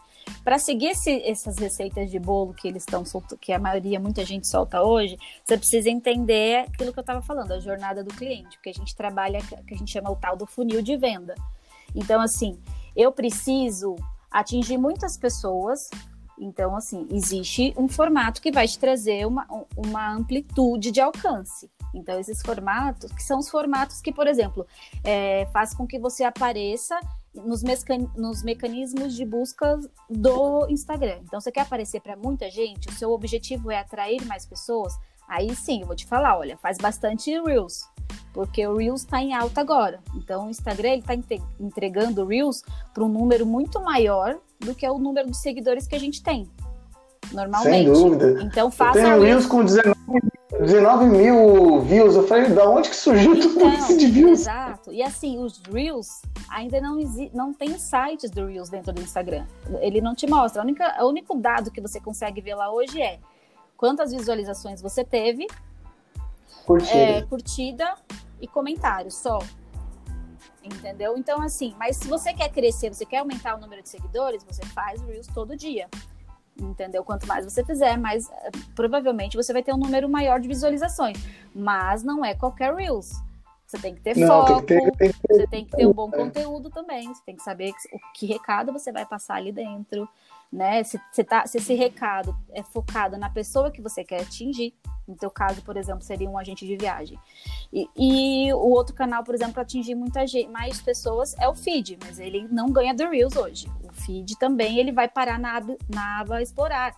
Speaker 3: Para seguir esse, essas receitas de bolo que eles estão que a maioria, muita gente solta hoje, você precisa entender aquilo que eu estava falando, a jornada do cliente, porque a gente trabalha, que a gente chama o tal do funil de venda. Então, assim, eu preciso atingir muitas pessoas então, assim, existe um formato que vai te trazer uma, uma amplitude de alcance. Então, esses formatos, que são os formatos que, por exemplo, é, faz com que você apareça nos, nos mecanismos de busca do Instagram. Então, você quer aparecer para muita gente, o seu objetivo é atrair mais pessoas, aí sim, eu vou te falar, olha, faz bastante Reels, porque o Reels está em alta agora. Então, o Instagram está entregando Reels para um número muito maior do que o número de seguidores que a gente tem. Normalmente.
Speaker 2: Sem dúvida.
Speaker 3: Então faça.
Speaker 2: Eu tenho Reels com 19, 19 mil views. Eu falei, da onde que surgiu então, tudo isso de views?
Speaker 3: Exato. E assim, os Reels ainda não não tem sites do Reels dentro do Instagram. Ele não te mostra. O único dado que você consegue ver lá hoje é quantas visualizações você teve,
Speaker 2: curtida, é,
Speaker 3: curtida e comentários só entendeu? Então, assim, mas se você quer crescer, você quer aumentar o número de seguidores, você faz Reels todo dia. Entendeu? Quanto mais você fizer, mais eh, provavelmente você vai ter um número maior de visualizações. Mas não é qualquer Reels. Você tem que ter não, foco, tem que ter, você tem que ter um bom conteúdo também. Você tem que saber o que recado você vai passar ali dentro, né? Se, se, tá, se esse recado é focado na pessoa que você quer atingir, no teu caso, por exemplo, seria um agente de viagem. E, e o outro canal, por exemplo, para atingir muita gente, mais pessoas é o feed, mas ele não ganha do Reels hoje. O feed também ele vai parar na na aba explorar.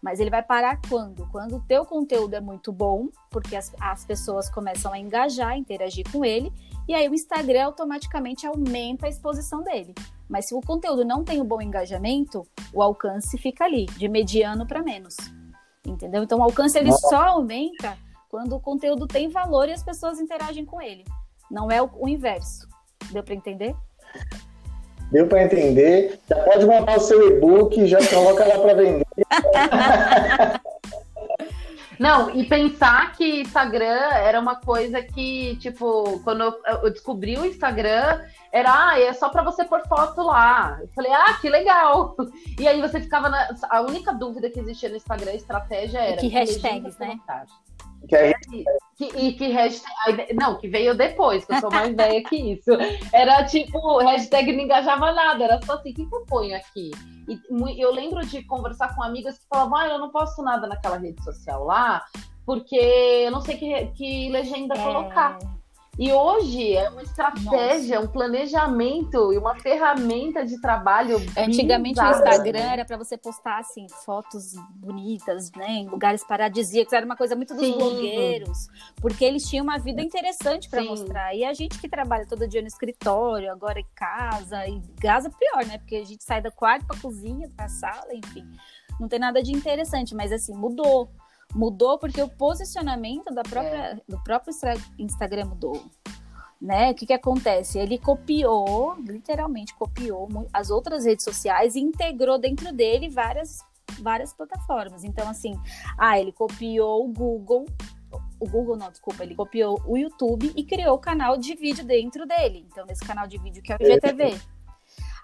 Speaker 3: Mas ele vai parar quando? Quando o teu conteúdo é muito bom, porque as, as pessoas começam a engajar, interagir com ele, e aí o Instagram automaticamente aumenta a exposição dele. Mas se o conteúdo não tem um bom engajamento, o alcance fica ali, de mediano para menos. Entendeu? Então o alcance ele só aumenta quando o conteúdo tem valor e as pessoas interagem com ele. Não é o, o inverso. Deu para entender?
Speaker 2: Deu para entender. Já pode montar o seu e-book, já coloca lá para vender.
Speaker 1: Não, e pensar que Instagram era uma coisa que, tipo, quando eu descobri o Instagram, era, ah, é só para você pôr foto lá. Eu falei, ah, que legal. E aí você ficava na. A única dúvida que existia no Instagram, a estratégia era.
Speaker 3: E que hashtags, né?
Speaker 2: Que é...
Speaker 1: que, e que hashtag. Não, que veio depois, que eu sou mais velha que isso. Era tipo, hashtag não engajava nada, era só assim, o que, que eu ponho aqui? E eu lembro de conversar com amigas que falavam, ah, eu não posto nada naquela rede social lá, porque eu não sei que, que legenda é... colocar. E hoje é uma estratégia, Nossa. um planejamento e uma ferramenta de trabalho.
Speaker 3: Antigamente bizarra. o Instagram era para você postar assim fotos bonitas, né, em lugares paradisíacos, era uma coisa muito dos Sim. blogueiros, porque eles tinham uma vida interessante para mostrar. E a gente que trabalha todo dia no escritório, agora em casa, e casa pior, né? Porque a gente sai do quarto para cozinha, para sala, enfim. Não tem nada de interessante, mas assim, mudou mudou porque o posicionamento da própria, é. do próprio Instagram mudou. Né? O que, que acontece? Ele copiou, literalmente copiou as outras redes sociais e integrou dentro dele várias, várias plataformas. Então, assim, ah, ele copiou o Google, o Google não, desculpa, ele copiou o YouTube e criou o canal de vídeo dentro dele. Então, nesse canal de vídeo que é o IGTV.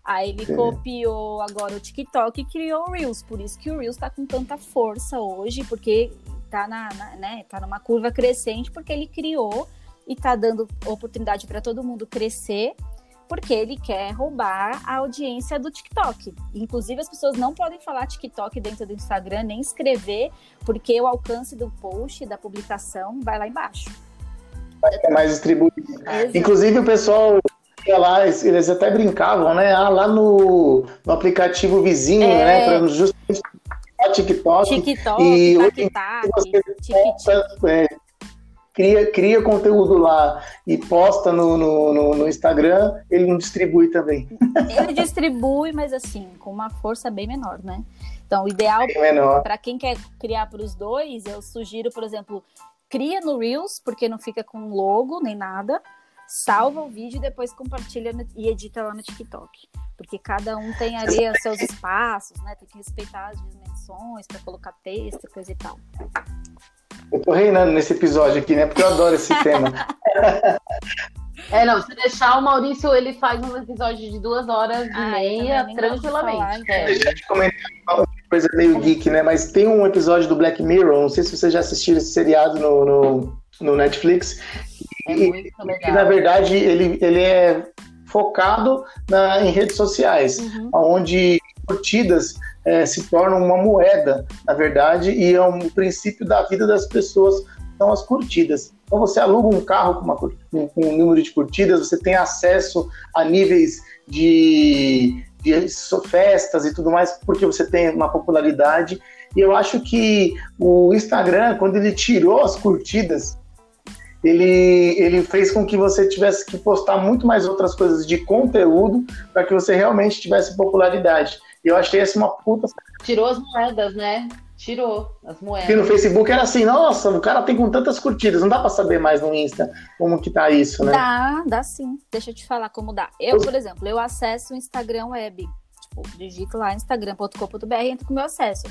Speaker 3: Aí ele Sim. copiou agora o TikTok e criou o Reels. Por isso que o Reels tá com tanta força hoje, porque tá, na, na né, tá numa curva crescente, porque ele criou e tá dando oportunidade para todo mundo crescer, porque ele quer roubar a audiência do TikTok. Inclusive, as pessoas não podem falar TikTok dentro do Instagram, nem escrever, porque o alcance do post, da publicação, vai lá embaixo.
Speaker 2: É mais distribuído. Inclusive, o pessoal lá, eles até brincavam, né? Ah, lá no, no aplicativo vizinho, é. né? Pra justamente TikTok.
Speaker 3: TikTok, e
Speaker 2: você posta, é, cria, cria conteúdo lá e posta no, no, no, no, Instagram, ele não distribui também.
Speaker 3: Ele distribui, mas assim, com uma força bem menor, né? Então, o ideal para quem quer criar para os dois, eu sugiro, por exemplo, cria no Reels, porque não fica com logo nem nada salva o vídeo e depois compartilha e edita lá no TikTok. Porque cada um tem ali os seus espaços, né? Tem que respeitar as dimensões para colocar texto, coisa e tal.
Speaker 2: Eu tô reinando nesse episódio aqui, né? Porque eu adoro esse tema.
Speaker 1: É, não, se deixar o Maurício, ele faz um episódio de duas horas e ah, meia tranquilamente. Falar, então. é.
Speaker 2: Deixa eu te comentar uma coisa meio geek, né? Mas tem um episódio do Black Mirror, não sei se vocês já assistiram esse seriado no, no, no Netflix,
Speaker 1: é muito legal.
Speaker 2: E, na verdade, ele, ele é focado na, em redes sociais, uhum. onde curtidas é, se tornam uma moeda, na verdade, e é um princípio da vida das pessoas são as curtidas. Então você aluga um carro com, uma, com um número de curtidas, você tem acesso a níveis de, de festas e tudo mais, porque você tem uma popularidade. E eu acho que o Instagram, quando ele tirou as curtidas, ele, ele fez com que você tivesse que postar muito mais outras coisas de conteúdo para que você realmente tivesse popularidade. E eu achei essa uma puta.
Speaker 1: Tirou as moedas, né? Tirou as moedas.
Speaker 2: E no Facebook era assim, nossa, o cara tem com tantas curtidas, não dá para saber mais no Insta como que tá isso, né?
Speaker 3: Dá, dá sim. Deixa eu te falar como dá. Eu, por exemplo, eu acesso o Instagram web. Tipo, digito lá instagram.com.br e entro com o meu acesso.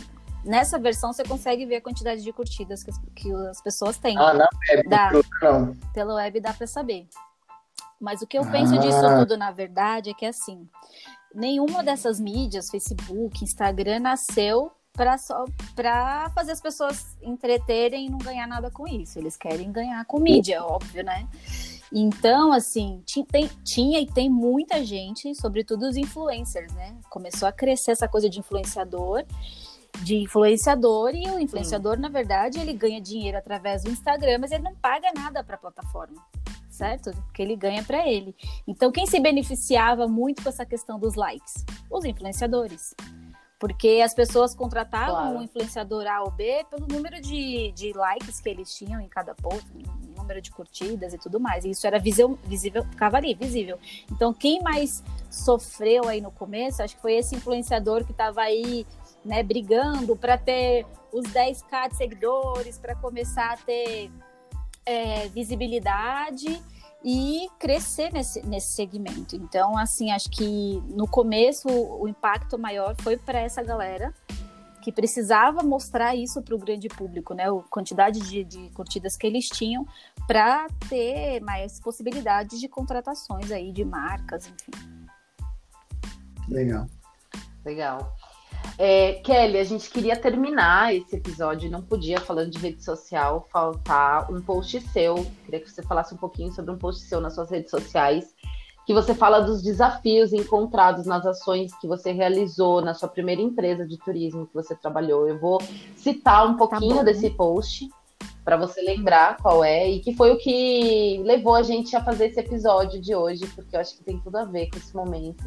Speaker 3: Nessa versão você consegue ver a quantidade de curtidas que as, que as pessoas têm.
Speaker 2: Ah, na web,
Speaker 3: dá, não. Pelo web dá para saber. Mas o que eu penso ah. disso tudo, na verdade, é que assim, nenhuma dessas mídias, Facebook, Instagram, nasceu para só para fazer as pessoas entreterem e não ganhar nada com isso. Eles querem ganhar com mídia, óbvio, né? Então, assim, tem, tinha e tem muita gente, sobretudo os influencers, né? Começou a crescer essa coisa de influenciador de influenciador e o influenciador, Sim. na verdade, ele ganha dinheiro através do Instagram, mas ele não paga nada para a plataforma, certo? Que ele ganha para ele. Então, quem se beneficiava muito com essa questão dos likes? Os influenciadores. Porque as pessoas contratavam claro. o influenciador A ou B pelo número de, de likes que eles tinham em cada post, número de curtidas e tudo mais. E isso era visível, visível, ficava ali, visível. Então, quem mais sofreu aí no começo, acho que foi esse influenciador que estava aí, né, brigando para ter os 10k de seguidores, para começar a ter é, visibilidade e crescer nesse, nesse segmento. Então, assim, acho que no começo o impacto maior foi para essa galera que precisava mostrar isso para o grande público, né? A quantidade de, de curtidas que eles tinham para ter mais possibilidades de contratações aí de marcas, enfim.
Speaker 2: Legal.
Speaker 1: Legal. É, Kelly, a gente queria terminar esse episódio, não podia, falando de rede social, faltar um post seu. Queria que você falasse um pouquinho sobre um post seu nas suas redes sociais, que você fala dos desafios encontrados nas ações que você realizou na sua primeira empresa de turismo que você trabalhou. Eu vou citar um tá pouquinho tá desse post para você lembrar qual é e que foi o que levou a gente a fazer esse episódio de hoje, porque eu acho que tem tudo a ver com esse momento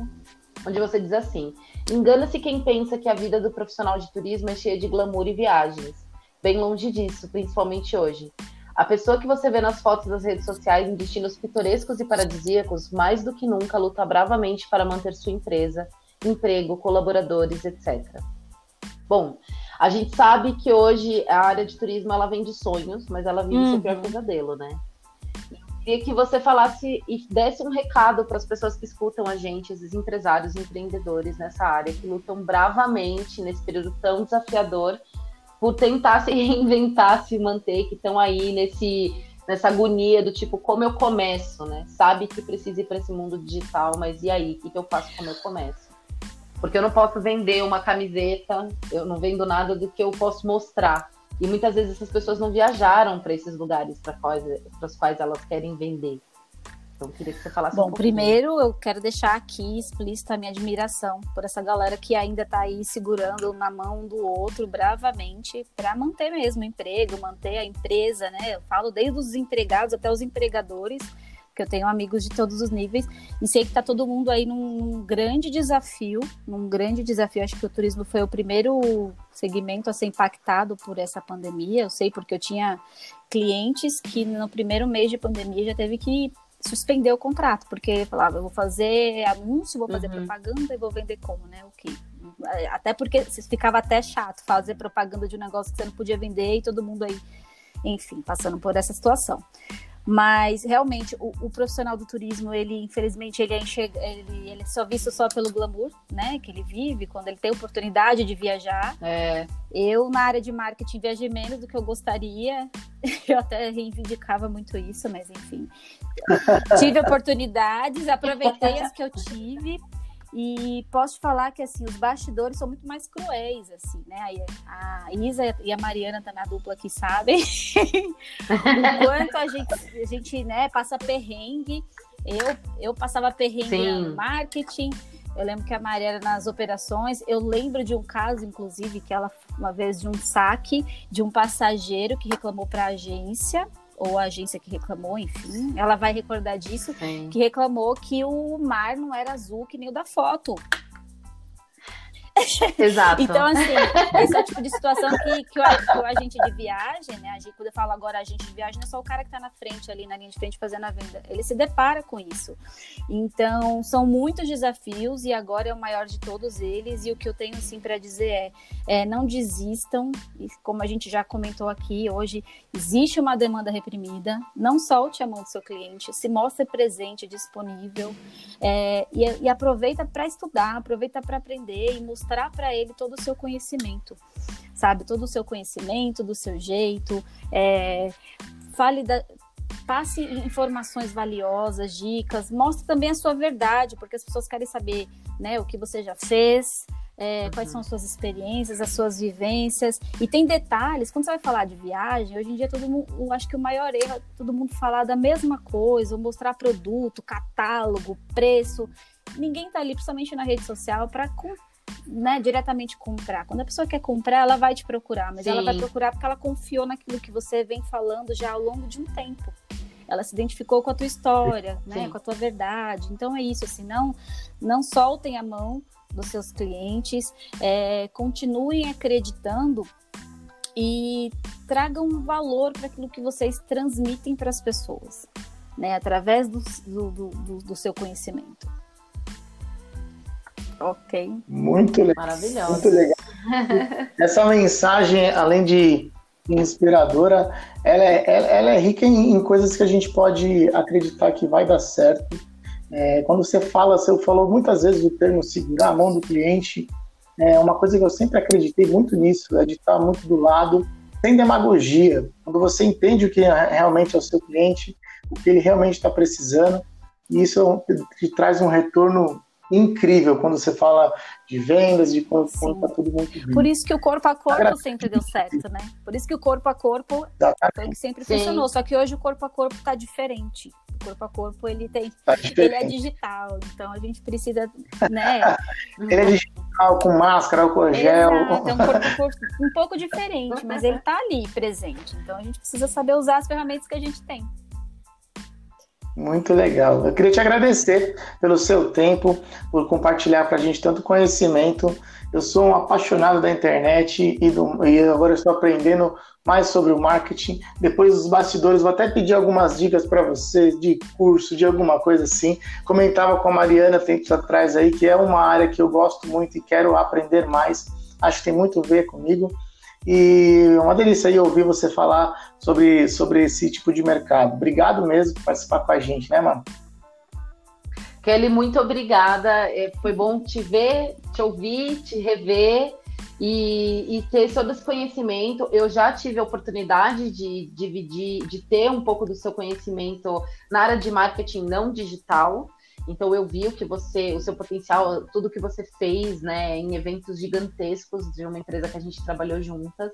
Speaker 1: onde você diz assim: engana-se quem pensa que a vida do profissional de turismo é cheia de glamour e viagens. Bem longe disso, principalmente hoje. A pessoa que você vê nas fotos das redes sociais em destinos pitorescos e paradisíacos, mais do que nunca luta bravamente para manter sua empresa, emprego, colaboradores, etc. Bom, a gente sabe que hoje a área de turismo ela vem de sonhos, mas ela vive uhum. seu pior pesadelo, né? Queria que você falasse e desse um recado para as pessoas que escutam a gente, esses empresários, empreendedores nessa área, que lutam bravamente nesse período tão desafiador por tentar se reinventar, se manter, que estão aí nesse nessa agonia do tipo como eu começo, né? Sabe que precisa ir para esse mundo digital, mas e aí, o que, que eu faço como eu começo? Porque eu não posso vender uma camiseta, eu não vendo nada do que eu posso mostrar. E muitas vezes essas pessoas não viajaram para esses lugares para os quais elas querem vender. Então, queria que você falasse
Speaker 3: Bom, um primeiro eu quero deixar aqui explícita a minha admiração por essa galera que ainda está aí segurando na mão do outro bravamente para manter mesmo o emprego, manter a empresa, né? Eu falo desde os empregados até os empregadores porque eu tenho amigos de todos os níveis e sei que está todo mundo aí num, num, grande desafio, num grande desafio. Acho que o turismo foi o primeiro segmento a ser impactado por essa pandemia. Eu sei porque eu tinha clientes que no primeiro mês de pandemia já teve que suspender o contrato, porque falava, eu vou fazer anúncio, vou fazer uhum. propaganda e vou vender como, né? O que? Até porque ficava até chato fazer propaganda de um negócio que você não podia vender e todo mundo aí, enfim, passando por essa situação. Mas realmente o, o, profissional do turismo, ele infelizmente ele é, enxerga, ele, ele é só visto só pelo glamour, né? Que ele vive quando ele tem oportunidade de viajar.
Speaker 1: É.
Speaker 3: Eu na área de marketing viajei menos do que eu gostaria. Eu até reivindicava muito isso, mas enfim. tive oportunidades, aproveitei as que eu tive e posso falar que assim, os bastidores são muito mais cruéis, assim, né? A Isa e a Mariana tá na dupla aqui, sabem o quanto a gente, a gente né, passa perrengue. Eu, eu passava perrengue Sim. no marketing. Eu lembro que a Mariana nas operações, eu lembro de um caso, inclusive, que ela, uma vez, de um saque de um passageiro que reclamou para a agência ou a agência que reclamou, enfim, ela vai recordar disso, Sim. que reclamou que o mar não era azul que nem o da foto.
Speaker 1: Exato.
Speaker 3: então, assim, esse é o tipo de situação que, que, o, que o agente de viagem, né? Gente, quando eu falo agora agente de viagem, não é só o cara que está na frente, ali na linha de frente fazendo a venda. Ele se depara com isso. Então, são muitos desafios e agora é o maior de todos eles. E o que eu tenho, assim, para dizer é, é: não desistam. E como a gente já comentou aqui, hoje existe uma demanda reprimida. Não solte a mão do seu cliente, se mostre presente, disponível. É, e, e aproveita para estudar, aproveita para aprender e mostrar mostrar para ele todo o seu conhecimento, sabe? Todo o seu conhecimento, do seu jeito. É, fale da, passe informações valiosas, dicas, mostre também a sua verdade, porque as pessoas querem saber, né, o que você já fez, é, uhum. quais são as suas experiências, as suas vivências. E tem detalhes, quando você vai falar de viagem, hoje em dia todo mundo, eu acho que o maior erro é todo mundo falar da mesma coisa, ou mostrar produto, catálogo, preço. Ninguém tá ali, principalmente na rede social, para né, diretamente comprar. Quando a pessoa quer comprar, ela vai te procurar, mas Sim. ela vai procurar porque ela confiou naquilo que você vem falando já ao longo de um tempo. Ela se identificou com a tua história, né, com a tua verdade. Então é isso, assim, não, não soltem a mão, dos seus clientes, é, continuem acreditando e tragam valor para aquilo que vocês transmitem para as pessoas, né, através do, do, do, do seu conhecimento. Ok.
Speaker 2: Muito legal.
Speaker 1: Maravilhoso.
Speaker 2: Muito legal. Essa mensagem, além de inspiradora, ela é, ela é rica em, em, coisas que a gente pode acreditar que vai dar certo. É, quando você fala, você falou muitas vezes o termo segurar a mão do cliente, é uma coisa que eu sempre acreditei muito nisso, é de estar muito do lado, sem demagogia. Quando você entende o que realmente é o seu cliente, o que ele realmente está precisando, e isso te traz um retorno incrível quando você fala de vendas, de como está tudo muito bem.
Speaker 3: Por isso que o corpo a corpo sempre deu certo, né? Por isso que o corpo a corpo foi que sempre Sim. funcionou. Só que hoje o corpo a corpo está diferente. O corpo a corpo ele tem, tá ele é digital, então a gente precisa, né?
Speaker 2: ele é digital com máscara, com gel.
Speaker 3: Exato, é um corpo a corpo um pouco diferente, mas ele está ali presente. Então a gente precisa saber usar as ferramentas que a gente tem.
Speaker 2: Muito legal. Eu queria te agradecer pelo seu tempo, por compartilhar para a gente tanto conhecimento. Eu sou um apaixonado da internet e, do, e agora estou aprendendo mais sobre o marketing. Depois dos bastidores, vou até pedir algumas dicas para vocês de curso, de alguma coisa assim. Comentava com a Mariana tempos atrás aí, que é uma área que eu gosto muito e quero aprender mais. Acho que tem muito a ver comigo. E uma delícia aí ouvir você falar sobre, sobre esse tipo de mercado. Obrigado mesmo por participar com a gente, né, mano?
Speaker 1: Kelly, muito obrigada. É, foi bom te ver, te ouvir, te rever e, e, ter todo esse conhecimento. Eu já tive a oportunidade de dividir, de ter um pouco do seu conhecimento na área de marketing não digital. Então eu vi o que você, o seu potencial, tudo que você fez, né, em eventos gigantescos de uma empresa que a gente trabalhou juntas.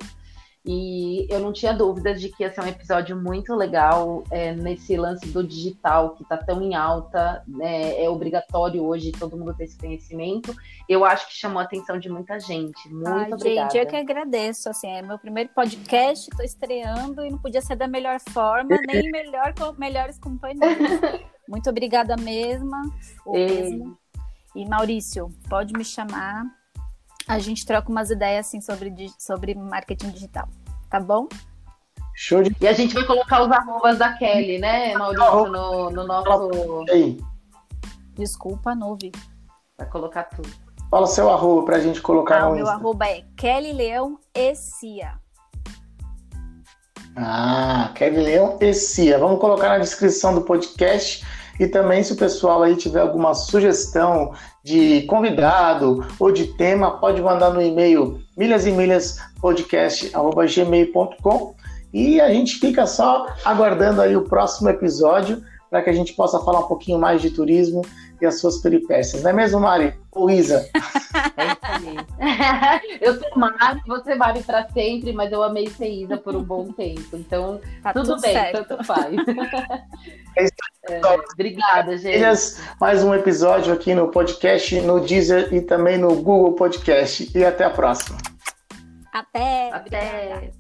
Speaker 1: E eu não tinha dúvidas de que ia ser um episódio muito legal é, nesse lance do digital que está tão em alta, né, é obrigatório hoje todo mundo ter esse conhecimento. Eu acho que chamou a atenção de muita gente. Muito Ai, obrigada.
Speaker 3: Gente, eu que agradeço. Assim, é meu primeiro podcast, estou estreando e não podia ser da melhor forma, nem melhor com melhores companhias. Muito obrigada mesma. mesmo. E Maurício, pode me chamar. A gente troca umas ideias assim sobre, sobre marketing digital. Tá bom?
Speaker 1: Show de... E a gente vai colocar os arrobas da Kelly, né, Maurício, no, no nosso.
Speaker 3: Desculpa, não vi.
Speaker 1: Vai colocar tudo.
Speaker 2: Fala seu arroba pra gente colocar ah, no
Speaker 3: meu Insta. arroba é Kelly Leão e Cia.
Speaker 2: Ah, Kelly Leão e Cia. Vamos colocar na descrição do podcast e também, se o pessoal aí tiver alguma sugestão de convidado ou de tema, pode mandar no e-mail milhas e milhas podcast@gmail.com e a gente fica só aguardando aí o próximo episódio para que a gente possa falar um pouquinho mais de turismo e as suas peripécias. Não é mesmo, Mari? Ou Isa?
Speaker 1: É isso aí. eu sou Mari, você Mari para sempre, mas eu amei ser Isa por um bom tempo. Então, tá tudo, tudo, bem, certo. tanto faz. É isso é, obrigada, gente.
Speaker 2: Mais um episódio aqui no podcast, no Deezer e também no Google Podcast. E até a próxima.
Speaker 3: Até.
Speaker 1: Até.